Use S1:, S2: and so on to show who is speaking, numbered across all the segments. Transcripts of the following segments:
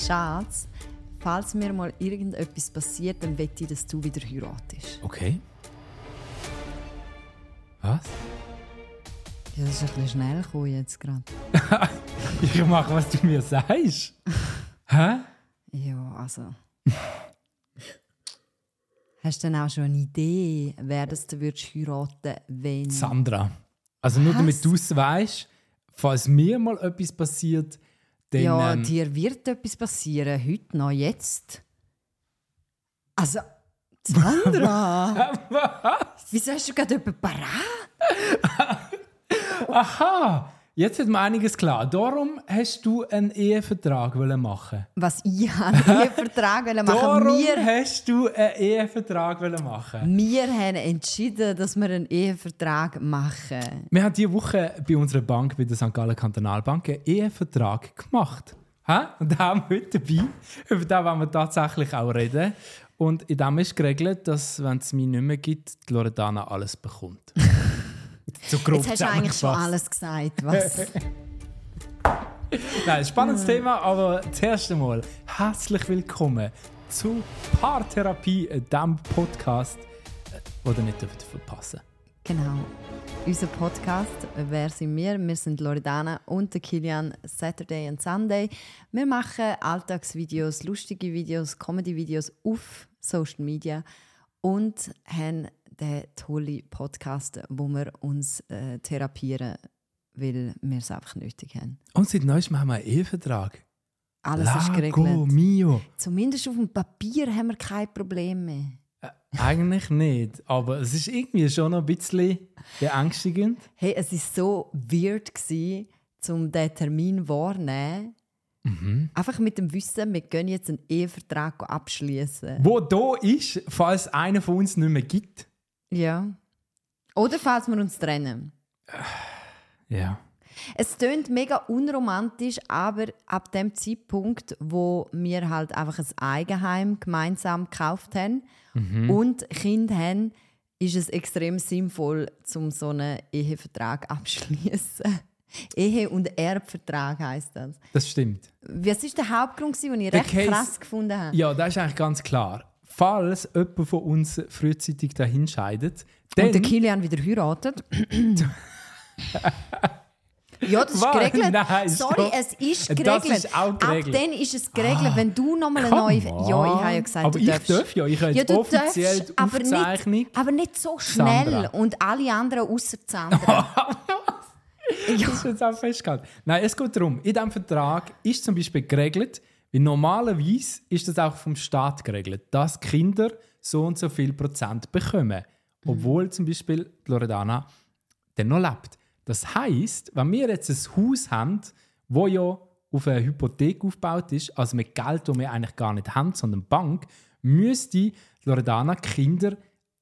S1: Schatz, falls mir mal irgendetwas passiert, dann wette ich, dass du wieder heiratest.
S2: Okay. Was?
S1: Ja, das ist ein bisschen schnell gekommen jetzt gerade.
S2: Ich mache, was du mir sagst. Hä?
S1: Ja, also. Hast du denn auch schon eine Idee, wer das du würdest heiraten wenn...
S2: Sandra. Also nur
S1: Was?
S2: damit du es weißt, falls mir mal etwas passiert, dann.
S1: ja,
S2: ähm,
S1: dir wird etwas passieren, heute noch, jetzt. Also, Sandra! Wieso hast du gerade jemanden parat?
S2: Aha! Jetzt wird mir einiges klar. Darum hast du einen Ehevertrag machen.
S1: Was ich habe einen Vertrag machen
S2: Darum
S1: wir,
S2: hast du einen Ehevertrag machen.
S1: wir haben entschieden, dass wir einen Ehevertrag machen.
S2: Wir haben diese Woche bei unserer Bank, bei der St. Gallen Kantonalbank, einen Ehevertrag gemacht. Hä? Und da haben wir heute dabei. Über den wollen wir tatsächlich auch reden. Und in dem ist geregelt, dass, wenn es mich nicht mehr gibt, die Loredana alles bekommt. so grob
S1: Jetzt hast du eigentlich schon alles gesagt. Was?
S2: Nein, spannendes Thema, aber zuerst einmal herzlich willkommen zu Paartherapie, dem Podcast, äh, den ihr nicht verpassen
S1: genau. Unser Podcast, wer sind wir? Wir sind Loredana und der Kilian Saturday and Sunday. Wir machen Alltagsvideos, lustige Videos, Comedy-Videos auf Social Media und haben den tollen Podcast, wo wir uns äh, therapieren, weil wir es einfach nötig haben.
S2: Und seit neuestem haben wir einen Ehevertrag.
S1: Alles ist
S2: Lago
S1: geregelt.
S2: mio.
S1: Zumindest auf dem Papier haben wir kein Problem mehr.
S2: Eigentlich nicht, aber es ist irgendwie schon noch ein bisschen beängstigend.
S1: Hey, es war so weird, gewesen, um diesen Termin wahrzunehmen. Einfach mit dem Wissen, wir können jetzt einen Ehevertrag abschließen.
S2: Wo da ist, falls einer von uns nicht mehr gibt.
S1: Ja. Oder falls wir uns trennen.
S2: Ja.
S1: Es klingt mega unromantisch, aber ab dem Zeitpunkt, wo wir halt einfach ein Eigenheim gemeinsam gekauft haben und Kind haben, ist es extrem sinnvoll, um so einen Ehevertrag abschließen. Ehe- und Erbvertrag heißt das.
S2: Das stimmt.
S1: Was ist der Hauptgrund, den ich
S2: Der
S1: recht
S2: Case-
S1: krass gefunden habe?
S2: Ja, das ist eigentlich ganz klar. Falls jemand von uns frühzeitig dahin scheidet, dann...
S1: Und der Kilian wieder heiratet. ja, das ist
S2: Was?
S1: geregelt.
S2: Nein,
S1: Sorry,
S2: stopp.
S1: es ist geregelt.
S2: ist geregelt.
S1: Ab dann ist es geregelt, wenn du nochmal eine neue... Ja, ich habe ja gesagt,
S2: aber
S1: du
S2: ich darf ja. Ich habe
S1: Ja,
S2: offiziell
S1: darfst, aber nicht, aber nicht so schnell
S2: Sandra.
S1: und alle anderen außer Sandra.
S2: Das ist jetzt auch festgehalten. Nein, es geht darum, in diesem Vertrag ist zum Beispiel geregelt, wie normalerweise ist das auch vom Staat geregelt, dass Kinder so und so viel Prozent bekommen. Obwohl zum Beispiel Loredana dann noch lebt. Das heißt, wenn wir jetzt ein Haus haben, wo ja auf eine Hypothek aufgebaut ist, also mit Geld, das wir eigentlich gar nicht haben, sondern Bank, müsste die Loredana Kinder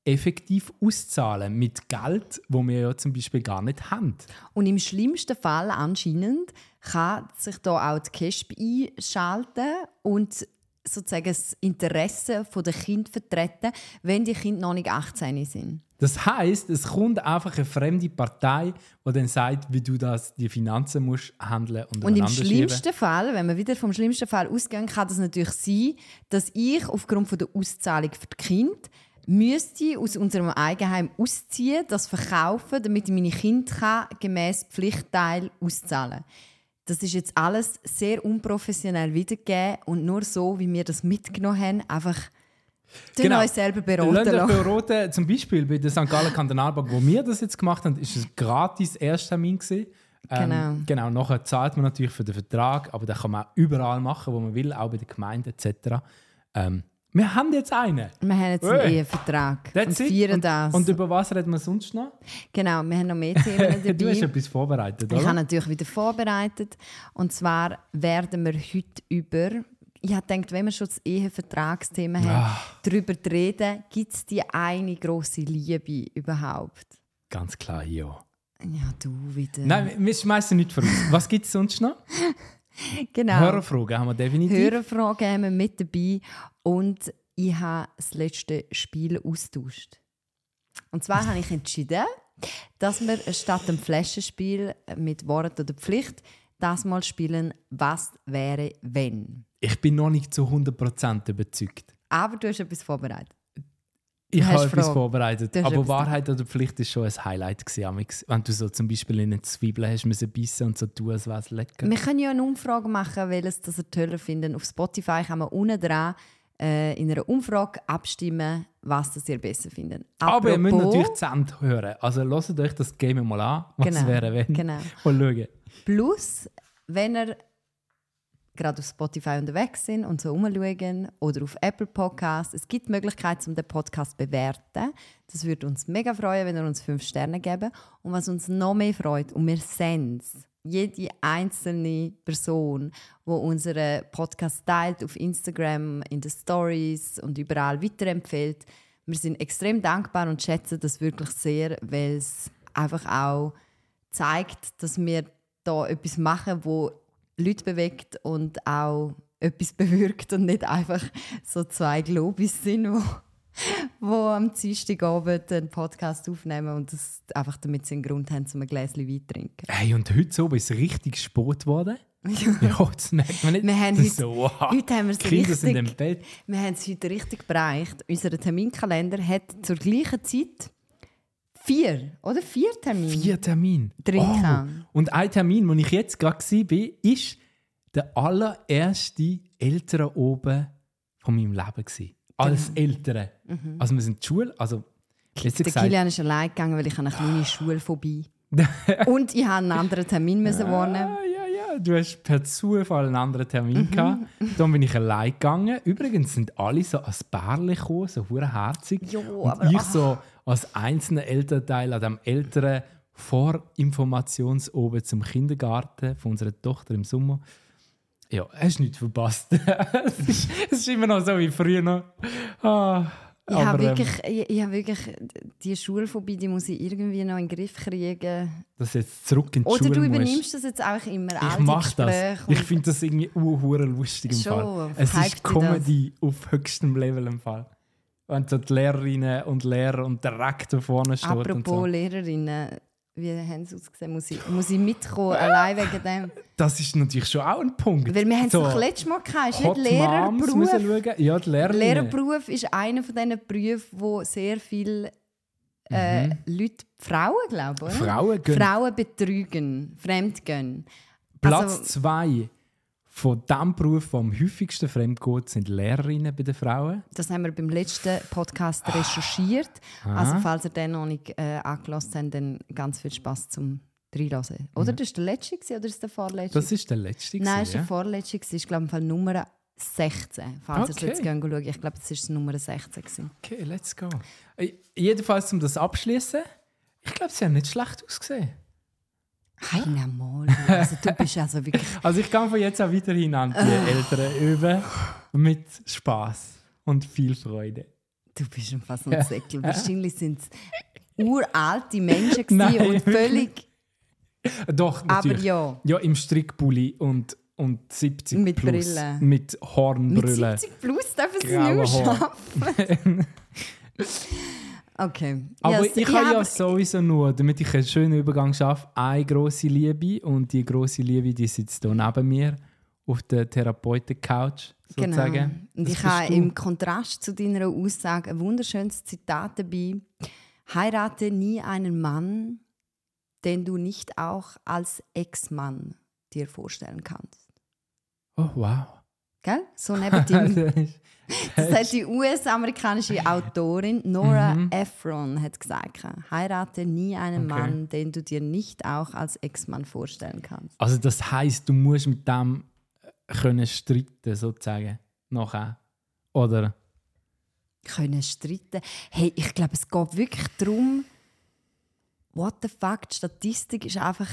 S2: effektiv auszahlen mit Geld, wo wir ja zum Beispiel gar nicht haben.
S1: Und im schlimmsten Fall anscheinend kann sich da auch die KESB einschalten und sozusagen das Interesse der Kind vertreten, wenn die Kinder noch nicht 18 sind.
S2: Das heißt, es kommt einfach eine fremde Partei, die dann sagt, wie du das, die Finanzen musst handeln und
S1: Und im
S2: übereinander schieben.
S1: schlimmsten Fall, wenn wir wieder vom schlimmsten Fall ausgehen, kann das natürlich sein, dass ich aufgrund von der Auszahlung für die Kinder müsste aus unserem Eigenheim ausziehen, das verkaufen, damit ich meine Kinder kann, gemäß Pflichtteil auszahlen. Das ist jetzt alles sehr unprofessionell wiedergegeben und nur so, wie wir das mitgenommen haben, einfach genau. uns selber beraten
S2: euch beraten, zum Beispiel bei der St. Gallen Kantonalbank, wo wir das jetzt gemacht haben, ist es gratis Ersttermin gewesen. Ähm,
S1: Genau.
S2: genau. Nachher zahlt man natürlich für den Vertrag, aber den kann man auch überall machen, wo man will, auch bei der Gemeinde etc. Ähm, wir haben jetzt einen.
S1: Wir haben jetzt einen
S2: Hey.
S1: Ehevertrag
S2: That's
S1: und feiern
S2: und,
S1: das.
S2: Und über was reden wir sonst noch?
S1: genau, wir haben noch mehr Themen dabei.
S2: Du hast etwas vorbereitet,
S1: Ich
S2: oder?
S1: habe natürlich wieder vorbereitet. Und zwar werden wir heute über. Ich habe gedacht, wenn wir schon das Ehevertragsthema haben,
S2: Ah.
S1: darüber reden, gibt es die eine große Liebe überhaupt?
S2: Ganz klar, ja.
S1: Ja, du wieder.
S2: Nein, wir schmeißen nicht voraus. Was gibt es sonst noch?
S1: genau.
S2: Hörerfragen haben wir definitiv.
S1: Hörerfragen haben wir mit dabei. Und ich habe das letzte Spiel austauscht. Und zwar habe ich entschieden, dass wir statt dem Flaschenspiel mit Wort oder Pflicht das mal spielen, was wäre wenn.
S2: Ich bin noch nicht zu 100% überzeugt.
S1: Aber du hast etwas vorbereitet.
S2: Ich habe etwas
S1: Frage.
S2: vorbereitet. Aber Wahrheit oder Pflicht ist schon ein Highlight gewesen. Wenn du so zum Beispiel in eine Zwiebel hast müssen bissen und so tun, als wäre es lecker.
S1: Wir können ja eine Umfrage machen, welches das ihr toller finden. Auf Spotify kann man unten dran äh, in einer Umfrage abstimmen, was das ihr besser findet.
S2: Aber ihr müsst natürlich zu Ende hören. Also hört euch das Game mal an, was
S1: Genau,
S2: wäre, wenn.
S1: genau.
S2: Und schauen.
S1: Plus, wenn ihr gerade auf Spotify unterwegs sind und so umschauen oder auf Apple Podcasts, es gibt die Möglichkeit, um den Podcast zu bewerten. Das würde uns mega freuen, wenn ihr uns fünf Sterne geben. Und was uns noch mehr freut, und wir sehen es, jede einzelne Person, die unseren Podcast teilt auf Instagram, in den Stories und überall weiterempfiehlt, wir sind extrem dankbar und schätzen das wirklich sehr, weil es einfach auch zeigt, dass wir da etwas machen, wo Leute bewegt und auch etwas bewirkt und nicht einfach so zwei Globis sind, wo, wo am Dienstagabend einen Podcast aufnehmen und das einfach damit sie einen Grund haben, um ein Gläschen Wein zu trinken.
S2: Hey, und heute so ist es richtig spät geworden. ja, das merkt man nicht.
S1: Wir haben heute,
S2: so, wow.
S1: heute haben wir es
S2: Die Kinder sind im
S1: richtig,
S2: Bett.
S1: wir haben es heute richtig bereicht. Unser Terminkalender hat zur gleichen Zeit vier oder vier Termine.
S2: Vier Termine.
S1: Drin
S2: Oh.
S1: kann.
S2: Und ein Termin, wo ich jetzt gerade war, ist der allererste Eltern oben von meinem Leben. Gewesen. Als Eltern. Also wir sind in die Schule, also
S1: Der
S2: gesagt,
S1: Kilian ist allein gegangen, weil ich eine kleine Schule vorbei. und ich habe einen anderen Termin müssen.
S2: Ah, ja, ja, du hast per Zufall einen anderen Termin gehabt. Dann bin ich allein gegangen. Übrigens sind alle so als Bärli gekommen, so herzig.
S1: Jo,
S2: Und
S1: aber-
S2: ich so als einzelner Elternteil an dem älteren Vorinformationsoben zum Kindergarten von unserer Tochter im Sommer. Ja, hast nichts verpasst. es, ist, es ist immer noch so wie früher noch. Ah,
S1: Ich habe
S2: ähm,
S1: wirklich, ich, ich habe wirklich die Schule vorbei, die muss ich irgendwie noch in den Griff kriegen.
S2: dass jetzt zurück in die
S1: Oder
S2: Schule
S1: du
S2: musst.
S1: übernimmst das jetzt einfach immer.
S2: Ich mache das. Ich finde das irgendwie uhuere lustig im
S1: Schon,
S2: Fall. Es ist Comedy auf höchstem Level im Fall. Wenn so die Lehrerinnen und Lehrer und der Rektor vorne steht und
S1: Apropos
S2: so.
S1: Lehrerinnen, wie haben sie ausgesehen? Muss ich, muss ich mitkommen, allein wegen dem?
S2: Das ist natürlich schon auch ein Punkt.
S1: Weil wir haben es
S2: so,
S1: doch letztes Mal gehabt, ist nicht Lehrerberuf.
S2: Ja, Lehrerinnen.
S1: Lehrerberuf ist einer von diesen Berufen, wo sehr viele äh, Leute, Frauen glaube ich?
S2: Mhm. Frauen gehen
S1: Frauen betrügen, fremdgehen.
S2: Platz
S1: Also,
S2: zwei von dem Beruf, der am häufigsten fremdgeht, sind Lehrerinnen bei den Frauen.
S1: das haben wir beim letzten Podcast recherchiert.
S2: Ah.
S1: Also falls ihr den noch nicht äh, angelassen habt, dann ganz viel Spaß zum Reinlassen. Oder das war der letzte oder ist das der vorletzte?
S2: Das ist der letzte.
S1: Nein, das ist der
S2: ja?
S1: vorletzte. gewesen. Ich glaube, Fall Nummer 16. Falls ihr
S2: Okay.
S1: jetzt gehen schauen. Ich glaube, das ist Nummer 16. gewesen.
S2: Okay, let's go. Jedenfalls, um das abschließen, ich glaube, sie haben nicht schlecht ausgesehen.
S1: Hey, mal. Also, du bist also wirklich.
S2: Also ich kann von jetzt auch weiterhin an die Eltern üben mit Spaß und viel Freude.
S1: Du bist schon fast ein Säckel. Wahrscheinlich sind es uralte Menschen
S2: Nein,
S1: und völlig.
S2: Doch,
S1: Aber
S2: natürlich.
S1: ja,
S2: Ja, im Strickpulli und, und 70
S1: Mit
S2: plus.
S1: Brille.
S2: Mit
S1: mit
S2: Hornbrille.
S1: 70 plus dürfen sie nicht schaffen. Okay.
S2: Aber
S1: Ja,
S2: ich habe ja
S1: hab-
S2: sowieso nur, damit ich einen schönen Übergang schaffe, eine grosse Liebe. Und die grosse Liebe, die sitzt hier neben mir auf der Therapeuten-Couch, sozusagen.
S1: Genau. Und
S2: Das
S1: ich habe im Kontrast zu deiner Aussage ein wunderschönes Zitat dabei. Heirate nie einen Mann, den du nicht auch als Ex-Mann dir vorstellen kannst.
S2: Oh, wow.
S1: Gell? So neben dem.
S2: Das ist-
S1: Das hat die US-amerikanische Autorin Nora
S2: Mhm.
S1: Ephron hat gesagt. Heirate nie einen
S2: Okay.
S1: Mann, den du dir nicht auch als Ex-Mann vorstellen kannst.
S2: Also das heißt, du musst mit dem äh, können streiten sozusagen nachher, oder?
S1: können streiten. Hey, ich glaube, es geht wirklich darum, what the fuck, die Statistik ist einfach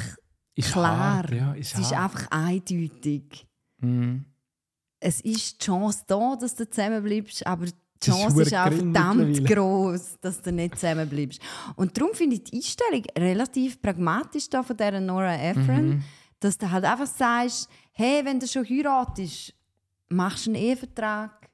S2: Ist
S1: klar.
S2: hart, ja, ist
S1: es ist
S2: hart.
S1: einfach eindeutig.
S2: Mhm.
S1: Es ist die Chance da, dass du zusammenbleibst, aber die
S2: ist
S1: Chance ist,
S2: verdammt
S1: auch verdammt groß, dass du nicht zusammenbleibst. Und darum finde ich die Einstellung relativ pragmatisch da von dieser Nora Ephron,
S2: Mhm.
S1: dass du halt einfach sagst, hey, wenn du schon heiratest, machst du einen Ehevertrag,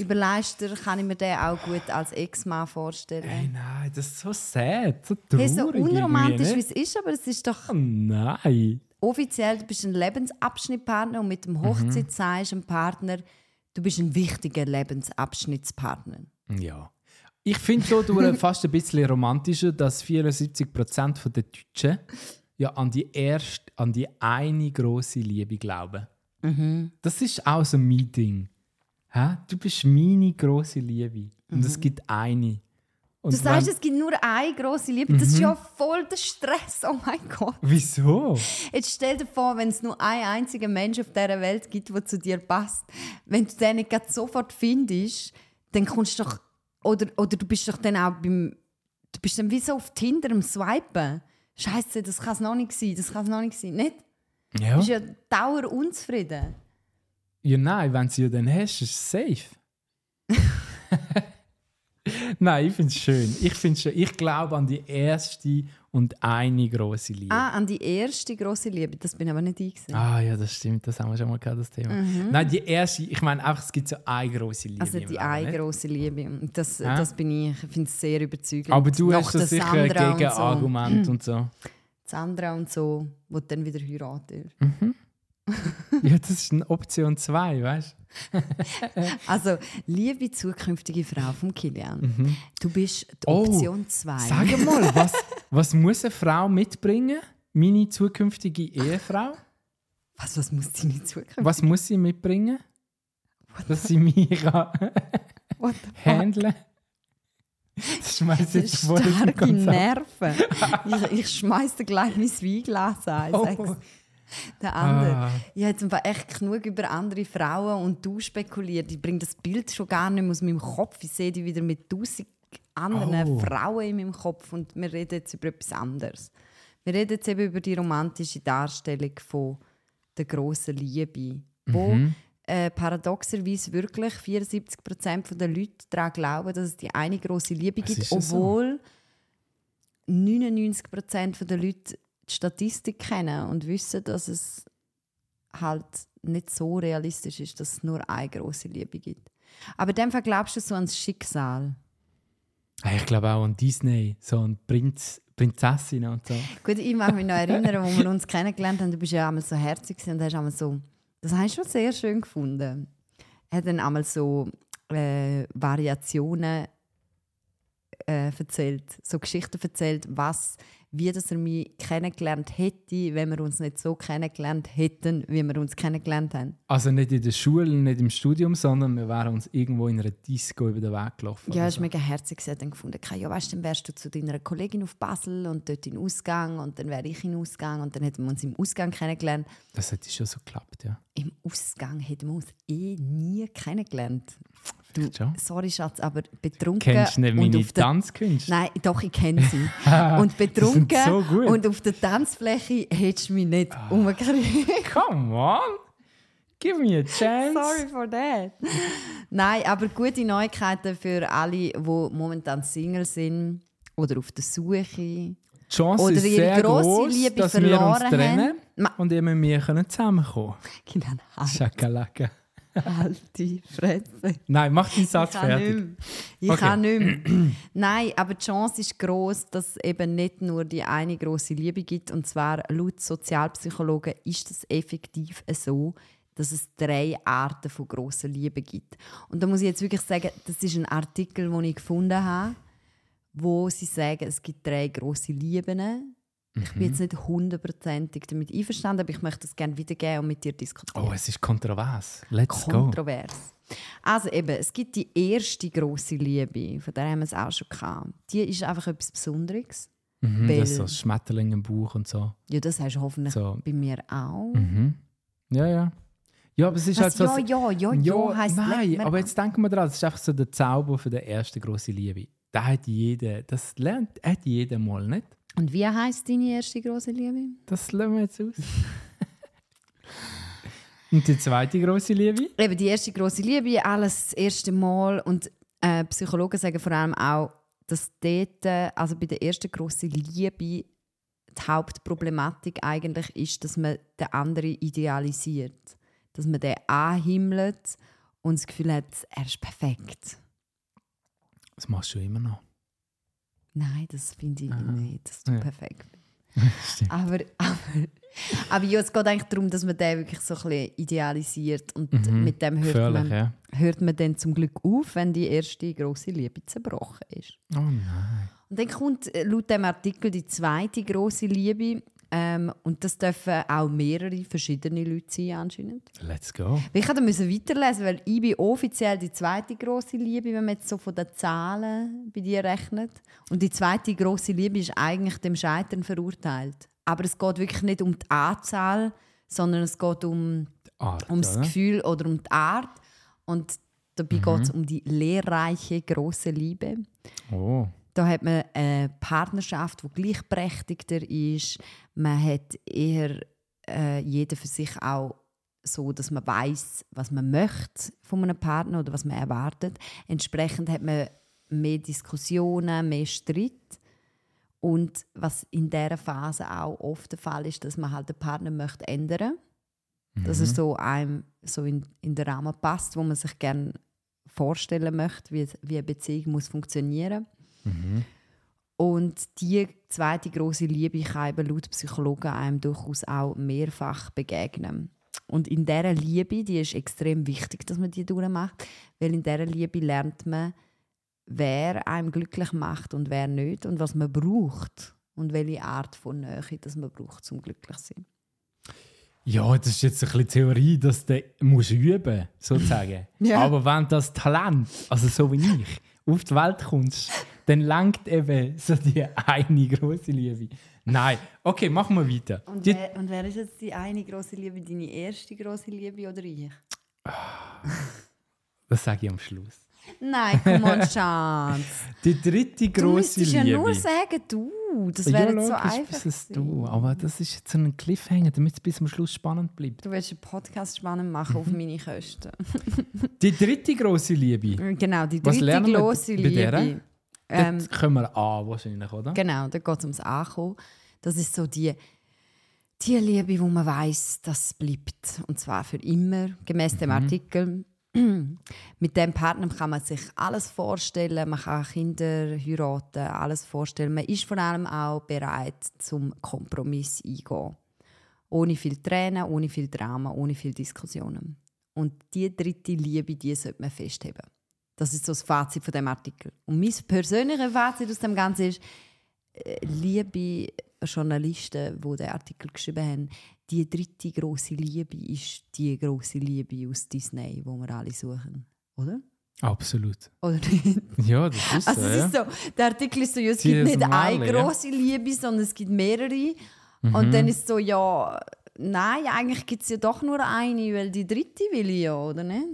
S1: überlegst dir, kann ich mir den auch gut als Ex-Mann vorstellen.
S2: Hey, nein, das ist so sad, so traurig.
S1: Hey, so unromantisch wie
S2: irgendwie,
S1: es ist, aber es ist doch?
S2: Oh, nein.
S1: Offiziell, du bist ein Lebensabschnittpartner und mit dem Hochzeit sagst du dem Partner, du bist ein wichtiger Lebensabschnittspartner.
S2: Ja. Ich finde so fast ein bisschen romantischer, dass 74% der Deutschen ja an die erste, an die eine große Liebe glauben. Das ist auch so mein Ding. Hä? Du bist meine große Liebe. Und es gibt eine. Und
S1: Du sagst, es gibt nur eine große Liebe. Das ist ja voll der Stress. Oh mein Gott.
S2: Wieso?
S1: Jetzt stell dir vor, wenn es nur einen einzigen Mensch auf dieser Welt gibt, der zu dir passt. Wenn du den nicht grad sofort findest, dann kommst du doch. Oder, oder du bist doch dann auch beim. Du bist dann wie so auf Tinder am Swipen. Scheiße, das kann es noch nicht sein. Das kann es noch nicht sein. Nicht? Du
S2: Ja.
S1: bist ja dauer unzufrieden.
S2: Ja, nein, wenn du sie ja dann hast, ist es safe. Nein, ich finde es schön. Ich, find's schön. ich glaube an die erste und eine große Liebe.
S1: Ah, an die erste große Liebe. Das bin aber nicht ich. gewesen.
S2: Ah ja, das stimmt, das haben wir schon mal gehabt, das Thema. Nein, die erste, ich meine einfach, es gibt so eine große Liebe.
S1: Mhm. Also die eine große Liebe. Und das,
S2: Ja.
S1: das bin ich. Ich finde es sehr überzeugend.
S2: Aber du
S1: Nach
S2: hast sicher ein
S1: und so. Mhm.
S2: Gegenargument und so.
S1: Sandra und so, wo dann wieder heiratet.
S2: Ja, das ist eine Option 2, weißt
S1: Also, liebe zukünftige Frau von Kilian, du bist die
S2: Oh,
S1: Option 2.
S2: Sag mal, was, was muss eine Frau mitbringen? Meine zukünftige Ehefrau?
S1: Was, was muss deine Zukunft?
S2: Was muss sie mitbringen? Dass sie mich kann
S1: What
S2: handeln Das schmeiß jetzt voll
S1: Starke. Nerven. ich, ich schmeiß dir gleich mein Weinglas an.
S2: Oh.
S1: Der andere.
S2: Ah.
S1: Ich habe jetzt einfach echt genug über andere Frauen und du spekuliert. Ich bringe das Bild schon gar nicht mehr aus meinem Kopf. Ich sehe die wieder mit tausend anderen
S2: Oh.
S1: Frauen in meinem Kopf und wir reden jetzt über etwas anderes. Wir reden jetzt eben über die romantische Darstellung von der grossen Liebe, wo
S2: Mhm.
S1: äh, paradoxerweise wirklich 74% der Leute daran glauben, dass es die eine grosse Liebe gibt,
S2: ja so.
S1: obwohl 99% der Leute die Statistik kennen und wissen, dass es halt nicht so realistisch ist, dass es nur eine große Liebe gibt. Aber in dem Fall glaubst du so ans Schicksal.
S2: Ah, Ich glaube auch an Disney, so an Prinz, Prinzessin und so.
S1: Gut, ich mag mich noch erinnern, wo wir uns kennengelernt haben. Du bist ja einmal so herzig und hast einmal so, das habe ich schon sehr schön gefunden. Hat dann einmal so äh, Variationen äh, erzählt, so Geschichten erzählt, was, wie dass er mich kennengelernt hätte, wenn wir uns nicht so kennengelernt hätten, wie wir uns kennengelernt haben.
S2: Also nicht in der Schule, nicht im Studium, sondern wir wären uns irgendwo in einer Disco über den Weg gelaufen.
S1: Ja,
S2: oder
S1: es war mega herzig. Hat dann gefunden, ja, weißt, du, dann wärst du zu deiner Kollegin auf Basel und dort in den Ausgang und dann wäre ich in den Ausgang und dann hätten wir uns im Ausgang kennengelernt.
S2: Das hätte schon so geklappt, ja.
S1: Im Ausgang hätten wir uns eh nie kennengelernt. Du, sorry Schatz, aber betrunken
S2: Kennst du nicht
S1: und
S2: meine
S1: auf der
S2: Tanzkünste?
S1: Nein, doch, ich kenne sie. und betrunken
S2: so gut.
S1: und auf der Tanzfläche hättest du mich nicht umgekriegt.
S2: Come on! Give me a chance!
S1: Sorry for that. Nein, aber gute Neuigkeiten für alle, die momentan Single sind oder auf der Suche.
S2: Die Chance
S1: Oder
S2: ist
S1: ihre
S2: sehr
S1: grosse
S2: groß,
S1: Liebe
S2: dass wir uns trennen
S1: haben.
S2: Und eben wir können zusammenkommen.
S1: Genau,
S2: Schakalaka.
S1: Halt die Fresse.
S2: Nein, mach deinen Satz
S1: Ich kann nicht
S2: fertig.
S1: Ich
S2: Okay.
S1: kann nicht mehr. Nein, aber die Chance ist groß, dass es eben nicht nur die eine große Liebe gibt. Und zwar laut Sozialpsychologen ist es effektiv so, dass es drei Arten von großer Liebe gibt. Und da muss ich jetzt wirklich sagen, das ist ein Artikel, den ich gefunden habe, wo sie sagen, es gibt drei große Lieben. Ich bin jetzt nicht hundertprozentig damit einverstanden, aber ich möchte das gerne wiedergeben und mit dir diskutieren
S2: Oh, es ist kontrovers. Let's go.
S1: kontrovers. Also eben, es gibt die erste große Liebe, von der haben wir es auch schon gehabt. Die ist einfach etwas Besonderes.
S2: Mhm,
S1: Weil-
S2: das ist so Schmetterling im Bauch und so.
S1: Ja, das hast du hoffentlich
S2: So.
S1: bei mir auch.
S2: Mhm. Ja, ja. Ja, aber es ist
S1: Was,
S2: halt
S1: ja,
S2: so...
S1: ja, ja, ja, heisst
S2: Nein, aber jetzt denken wir dran, das ist einfach so der Zauber für die erste große Liebe. Da hat jeder, das lernt hat jeder mal, nicht?
S1: Und wie heisst deine erste große Liebe?
S2: Das lassen wir jetzt aus. und die zweite große Liebe?
S1: Eben die erste große Liebe, alles das erste Mal. Und äh, Psychologen sagen vor allem auch, dass dort, äh, also bei der ersten großen Liebe, die Hauptproblematik eigentlich ist, dass man den anderen idealisiert. Dass man den anhimmelt und das Gefühl hat, er ist perfekt.
S2: Das machst du immer noch.
S1: Nein, das finde ich
S2: Aha.
S1: nicht, dass du
S2: Ja.
S1: perfekt aber, aber, aber ja, es geht eigentlich darum, dass man den wirklich so ein bisschen idealisiert und
S2: Mhm.
S1: mit dem hört
S2: Gefährlich,
S1: man,
S2: ja.
S1: hört man dann zum Glück auf, wenn die erste große Liebe zerbrochen ist.
S2: Oh nein.
S1: Und dann kommt äh, laut dem Artikel die zweite große Liebe. Ähm, und das dürfen auch mehrere verschiedene Leute sein anscheinend.
S2: Let's go.
S1: Ich musste weiterlesen, weil ich bin offiziell die zweite große Liebe, wenn man jetzt so von den Zahlen bei dir rechnet. Und die zweite große Liebe ist eigentlich dem Scheitern verurteilt. Aber es geht wirklich nicht um die Anzahl, sondern es geht um,
S2: Art,
S1: um das? Gefühl oder um die Art. Und dabei geht es um die lehrreiche große Liebe.
S2: Oh.
S1: Da hat man eine Partnerschaft, die gleichberechtigter ist. Man hat eher äh, jeder für sich auch so, dass man weiß, was man möchte von einem Partner oder was man erwartet. Entsprechend hat man mehr Diskussionen, mehr Streit. Und was in dieser Phase auch oft der Fall ist, dass man halt den Partner möchte ändern Dass er so einem so in, in den Rahmen passt, wo man sich gerne vorstellen möchte, wie, wie eine Beziehung muss funktionieren Und die zweite große Liebe kann eben laut Psychologen einem durchaus auch mehrfach begegnen. Und in dieser Liebe, die ist extrem wichtig, dass man die durchmacht, weil in dieser Liebe lernt man, wer einem glücklich macht und wer nicht und was man braucht und welche Art von Nähe das man braucht, zum glücklich zu sein.
S2: Ja, das ist jetzt ein bisschen Theorie, dass du musst üben sozusagen.
S1: Ja.
S2: Aber wenn das Talent, also so wie ich, auf die Welt kommst, dann langt eben so die eine große Liebe. Nein, okay, machen wir weiter.
S1: Und wer, und wer ist jetzt die eine große Liebe, deine erste große Liebe oder ich?
S2: das sage ich am Schluss.
S1: Nein, komm on, Schatz.
S2: Die dritte
S1: Du
S2: große
S1: müsstest ja
S2: Liebe.
S1: nur sagen, du. Das
S2: ja,
S1: wäre jetzt so einfach.
S2: es
S1: gewesen.
S2: du. Aber das ist jetzt ein Cliffhanger, damit es bis zum Schluss spannend bleibt.
S1: Du willst einen Podcast spannend machen
S2: Mhm.
S1: auf meine Kosten.
S2: Die dritte große Liebe.
S1: Genau, die dritte
S2: bei
S1: Liebe. Ähm,
S2: Dort kommen wir an, wahrscheinlich, oder?
S1: genau, da geht es ums Ankommen. Das ist so die, die Liebe, wo man weiß, das bleibt. Und zwar für immer, gemäß
S2: Mhm.
S1: dem Artikel. Mit dem Partner kann man sich alles vorstellen, man kann Kinder heiraten, alles vorstellen. Man ist vor allem auch bereit zum Kompromiss eingehen. Ohne viel Tränen, ohne viel Drama, ohne viel Diskussionen. Und die dritte Liebe, die sollte man festheben. Das ist so das Fazit von dem Artikel. Und mein persönliches Fazit aus dem Ganzen ist, äh, liebe Journalisten, die den Artikel geschrieben haben, die dritte große Liebe ist die große Liebe aus Disney, wo wir alle suchen, oder?
S2: Absolut.
S1: Oder nicht?
S2: Ja, das ist
S1: Also
S2: so.
S1: es
S2: Ja.
S1: ist so, der Artikel ist so, ja, es
S2: Sie
S1: gibt nicht
S2: normal,
S1: eine
S2: ja.
S1: große Liebe, sondern es gibt mehrere.
S2: Mhm.
S1: Und dann ist es so, ja, nein, eigentlich gibt es ja doch nur eine, weil die dritte will ich ja, oder nicht?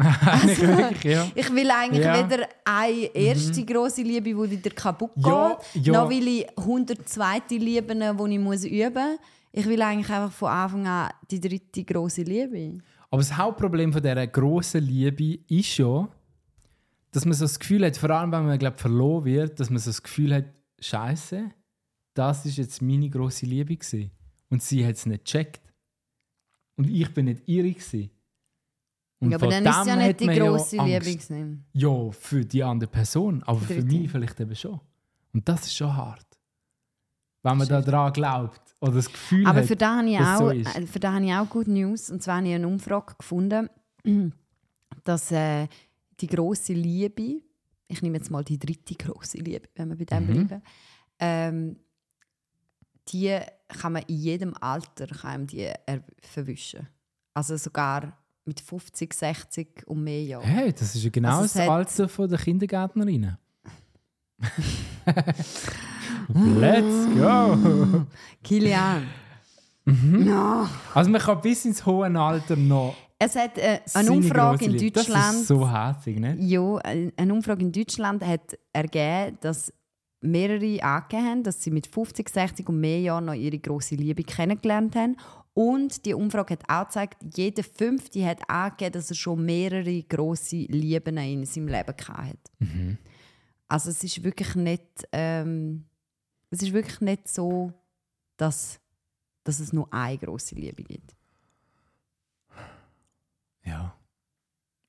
S2: Eigentlich wirklich, ja.
S1: Ich will eigentlich
S2: Ja. Mhm.
S1: weder eine erste große Liebe, die wieder kaputt geht,
S2: Ja, ja.
S1: noch will ich 102. Lieben, die ich muss üben muss. Ich will eigentlich einfach von Anfang an die dritte große Liebe.
S2: Aber das Hauptproblem von dieser grossen Liebe ist ja, dass man so das Gefühl hat, vor allem wenn man glaub, verloren wird, dass man so das Gefühl hat, Scheiße, das ist jetzt meine grosse Liebe gewesen. Und sie hat es nicht gecheckt. Und ich bin nicht ihre gewesen. Und
S1: Ja, aber dann ist es ja nicht die
S2: man ja
S1: grosse Liebe. Gewesen.
S2: Ja, für die andere Person, aber für mich vielleicht eben schon. Und das ist schon hart. Wenn man da dran glaubt oder das Gefühl
S1: Aber
S2: hat,
S1: für da habe ich,
S2: dass
S1: auch,
S2: so ist.
S1: äh, für da habe ich auch Good News. Und zwar habe ich eine Umfrage gefunden, dass äh, die große Liebe, ich nehme jetzt mal die dritte große Liebe, wenn wir bei dem
S2: Mhm.
S1: bleiben, ähm, die kann man in jedem Alter kann die er- verwischen. Also sogar mit 50, 60 und mehr Jahren.
S2: hey, das ist ja genau
S1: Also
S2: das Alter von der Kindergärtnerinnen. Let's go!
S1: Kilian.
S2: Mhm.
S1: No.
S2: Also man kann bis ins hohe Alter noch
S1: Es hat äh, eine Umfrage in Deutschland.
S2: Das ist so herzig, ne?
S1: Ja, eine Umfrage in Deutschland hat ergeben, dass mehrere angegeben haben, dass sie mit 50, 60 und mehr Jahren noch ihre große Liebe kennengelernt haben. Und die Umfrage hat auch gezeigt, jeder Fünfte hat angegeben, dass er schon mehrere große Lieben in seinem Leben hatte. Also es ist wirklich nicht, ähm, es ist wirklich nicht so, dass, dass es nur eine große Liebe gibt.
S2: Ja.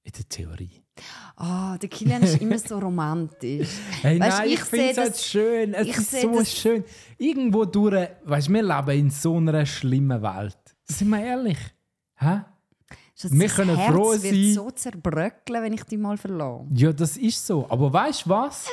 S2: In der Theorie.
S1: Oh, der Kilian ist immer so romantisch.
S2: Hey,
S1: Weißt,
S2: nein, ich,
S1: ich
S2: finde es halt
S1: das-
S2: schön. Es
S1: ich
S2: ist so schön. Irgendwo durch, weißt du, wir leben in so einer schlimmen Welt. Sind wir ehrlich? Hä?
S1: Das
S2: Wir können
S1: Herz
S2: froh
S1: wird
S2: sein-
S1: so zerbröckeln, wenn ich dich mal verlasse.
S2: Ja, das ist so. Aber weißt du was?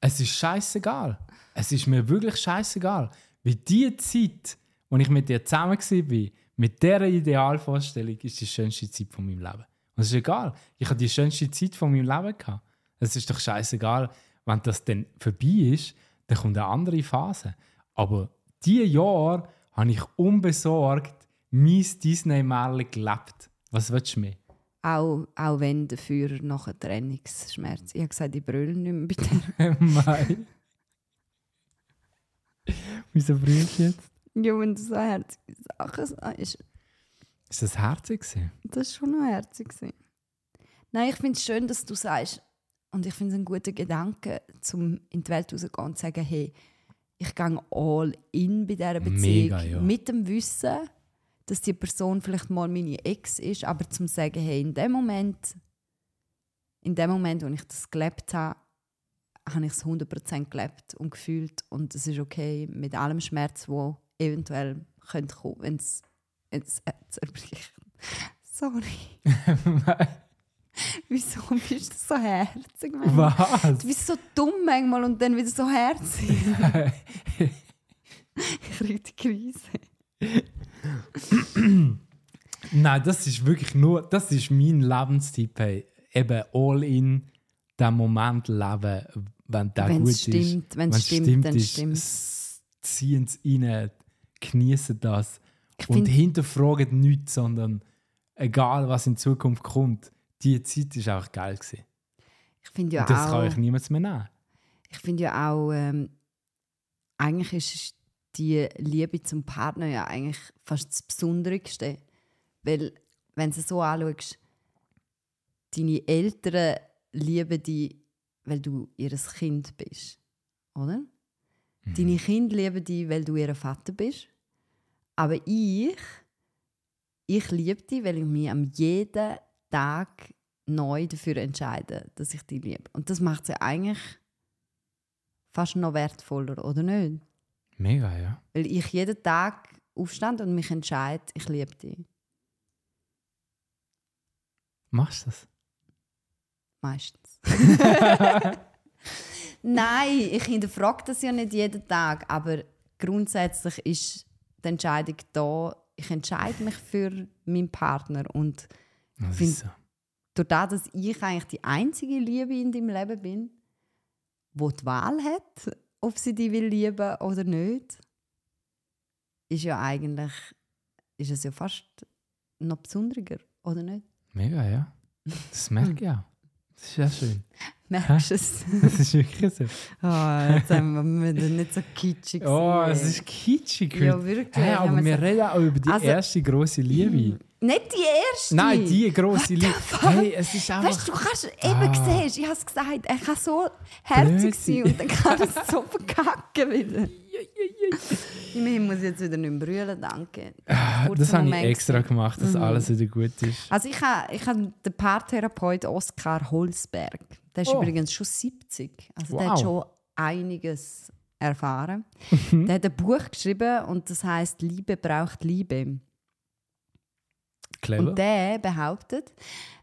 S2: Es ist scheißegal. Es ist mir wirklich scheißegal. Weil die Zeit, wo ich mit dir zusammen war, mit dieser Idealvorstellung, ist die schönste Zeit von meinem Leben. Und es ist egal. Ich habe die schönste Zeit von meinem Leben gehabt. Es ist doch scheißegal, wenn das dann vorbei ist, dann kommt eine andere Phase. Aber diese Jahre habe ich unbesorgt mein Disney-Märchen gelebt. Was willst du mehr?
S1: Auch, auch wenn dafür noch ein Trennungsschmerz. Ich habe gesagt, ich brülle nicht mehr bei dir.
S2: Mai. Wieso brüllst du jetzt?
S1: Ja, wenn du so herzige Sachen sagst,
S2: Ist das herzig? gewesen?
S1: das war schon noch herzig. gewesen. Nein, ich finde es schön, dass du sagst, und ich finde es ein guter Gedanke, um in die Welt rauszugehen und zu sagen, hey, ich gehe all in bei dieser Beziehung.
S2: Mega, ja.
S1: Mit dem Wissen, dass die Person vielleicht mal meine Ex ist, aber zum sagen, hey, in dem Moment, in dem Moment, wo ich das gelebt habe, habe ich es 100% gelebt und gefühlt und es ist okay mit allem Schmerz, wo eventuell könnte kommen, wenn es ins Herz zerbricht. Sorry. Wieso bist du so herzig? manchmal?
S2: Was?
S1: Du bist so dumm manchmal und dann wieder so herzig. ich kriege die Krise.
S2: Nein, das ist wirklich nur, das ist mein Lebenstipp. Hey. Eben all in den Moment leben, wenn der
S1: Wenn
S2: gut
S1: es stimmt,
S2: ist.
S1: wenn es stimmt, dann
S2: ist,
S1: stimmt.
S2: Ziehen es rein, genießen das
S1: Ich
S2: und hinterfragen nichts, sondern egal was in Zukunft kommt, die Zeit ist auch geil gewesen.
S1: Ich finde ja
S2: Und das
S1: auch,
S2: kann euch niemand mehr nehmen.
S1: ich finde ja auch, ähm, eigentlich ist die Liebe zum Partner ja eigentlich fast das Besonderste. Weil, wenn du es so anschaust, deine Eltern lieben dich, weil du ihr Kind bist. Oder? Deine Kinder lieben dich, weil du ihr Vater bist. Aber ich, ich liebe dich, weil ich mich am jeden Tag neu dafür entscheide, dass ich dich liebe. Und das macht sie eigentlich fast noch wertvoller, oder nicht?
S2: Mega, ja.
S1: Weil ich jeden Tag aufstand und mich entscheide, ich liebe dich.
S2: Machst du das?
S1: Meistens. Nein, ich hinterfrage das ja nicht jeden Tag, aber grundsätzlich ist die Entscheidung da, ich entscheide mich für meinen Partner und Find-
S2: so.
S1: durch das, dass ich eigentlich die einzige Liebe in deinem Leben bin, wo die Wahl hat, ob sie dich will lieben oder nicht, ist ja eigentlich ist es ja fast noch besonderer, oder nicht?
S2: Mega, ja. Das merke ich auch. Das ist ja schön.
S1: Merkst du es?
S2: Das ist wirklich so.
S1: oh, jetzt haben wir nicht so kitschig
S2: Oh,
S1: gewesen.
S2: es ist kitschig
S1: Ja, wirklich.
S2: Hey, aber
S1: wir
S2: wir reden auch über die
S1: Also-
S2: erste grosse Liebe.
S1: Nicht die erste!
S2: Nein, die grosse Liebe. Hey, es ist einfach...
S1: Weißt du, du kannst eben
S2: Ah.
S1: siehst, ich habe es gesagt, er kann so herzig sein und dann kann er es so verkacken wieder. Immerhin muss ich jetzt wieder nicht mehr brüllen, danke.
S2: Ah,
S1: Kurzer
S2: das habe ich extra gemacht, dass alles wieder gut ist.
S1: Also ich habe ich habe den Paartherapeut Oskar Holzberg. Der ist
S2: Oh.
S1: übrigens schon 70. Also der
S2: Wow.
S1: hat schon einiges erfahren. Der hat ein Buch geschrieben und das heißt Liebe braucht Liebe.
S2: Clever.
S1: Und der behauptet,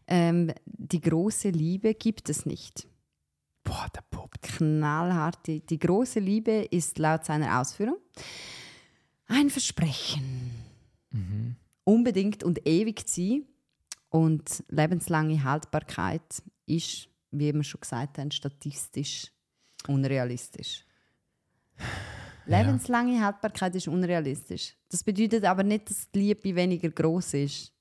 S1: ähm, die große Liebe gibt es nicht.
S2: Boah, der poppt.
S1: knallhart. Die, die große Liebe ist laut seiner Ausführung ein Versprechen. Unbedingt und ewig zu sein und lebenslange Haltbarkeit ist, wie wir schon gesagt haben, statistisch unrealistisch. Lebenslange Haltbarkeit ist unrealistisch. Das bedeutet aber nicht, dass die Liebe weniger groß ist.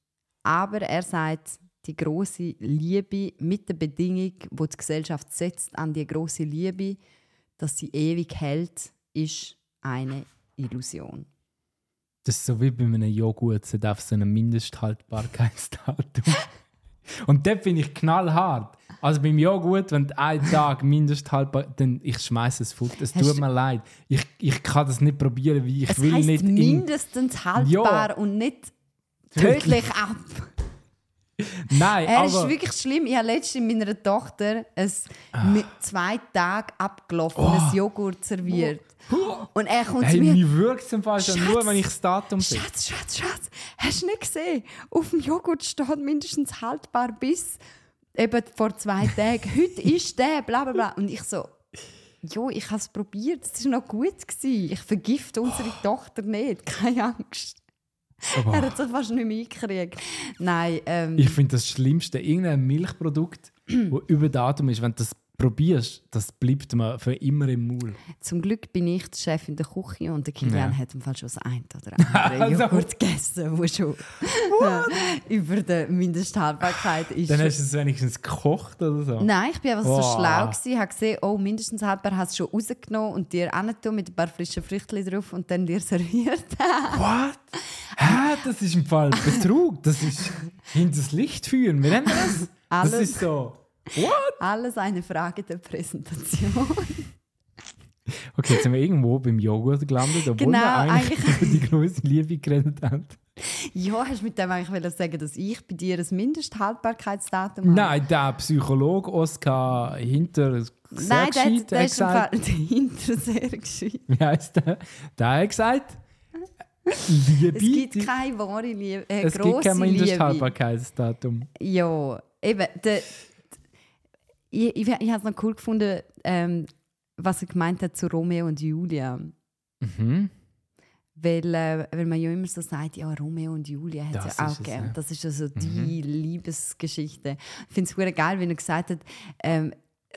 S1: Aber er sagt, die große Liebe mit der Bedingung, wo die Gesellschaft setzt an die große Liebe, dass sie ewig hält, ist eine Illusion.
S2: Das ist so wie bei einem Joghurt, es auf so einem Mindesthaltbarkeitsdatum. Und dort bin ich knallhart. Also beim Joghurt, wenn ein Tag Mindesthaltbar, dann ich schmeiße es fort. Es tut mir leid. Ich, ich kann das nicht probieren, weil ich
S1: Es
S2: will nicht in,
S1: mindestens haltbar und nicht tödlich ab.
S2: Nein,
S1: Er
S2: aber...
S1: ist wirklich schlimm. Ich habe letztens meiner Tochter ein mit zwei Tage abgelaufenes Joghurt serviert. Und er kommt
S2: Oh. Hey,
S1: zu mir.
S2: mir wirkt es im Fall schon nur, wenn ich das Datum sehe.
S1: Schatz, Schatz, Schatz, hast du nicht gesehen? Auf dem Joghurt steht mindestens haltbar bis eben vor zwei Tagen. Heute ist der, bla bla bla. Und ich so, jo, ich habe es probiert, es war noch gut. Gewesen. Ich vergifte unsere Tochter nicht, keine Angst.
S2: Aber
S1: Er hat sich fast nicht mehr eingekriegt. Nein, ähm,
S2: ich finde das Schlimmste, irgendein Milchprodukt, das über Datum ist, wenn du das probierst, das bleibt mir für immer im Maul.
S1: zum Glück bin ich der Chef in der Küche und der Kilian
S2: Ja.
S1: hat im Fall schon das eine oder andere
S2: Also-
S1: Joghurt gegessen, wo schon über der Mindesthaltbarkeit ist.
S2: Dann hast du es wenigstens gekocht oder so.
S1: Nein, ich bin einfach so
S2: Wow.
S1: schlau gewesen, habe gesehen, oh, mindestens haltbar hast du schon rausgenommen und dir angetan mit ein paar frischen Früchten drauf und dann dir serviert.
S2: What? Hä? Das ist im Fall Betrug. Das ist hinters Licht führen. Wie nennt man das? Das
S1: Alles.
S2: ist so. What?
S1: Alles eine Frage der Präsentation.
S2: Okay, jetzt sind wir irgendwo beim Joghurt gelandet, obwohl
S1: Genau,
S2: wir eigentlich,
S1: eigentlich-
S2: über die große Liebe geredet haben.
S1: ja, hast du mit dem eigentlich sagen, dass ich bei dir ein Mindesthaltbarkeitsdatum habe?
S2: Nein, der Psychologe Oscar Hinter
S1: Nein, der,
S2: Sergschid
S1: der
S2: hat
S1: ist im
S2: gesagt,
S1: Fall dahinter sehr gescheit.
S2: wie heißt der? Der hat gesagt, Liebe.
S1: Es gibt keine wahre Liebe, äh,
S2: es gibt kein. Mindesthaltbarkeitsdatum.
S1: Ja, eben. Der, ich ich, ich habe es noch cool gefunden, ähm, was er gemeint hat zu Romeo und Julia.
S2: Mhm.
S1: Weil, äh, weil man ja immer so sagt, ja, Romeo und Julia hat es
S2: Das
S1: ja
S2: ist
S1: auch gegeben.
S2: ja. Mhm.
S1: Das ist also die Liebesgeschichte. Ich finde es geil, wenn er gesagt hat, ähm,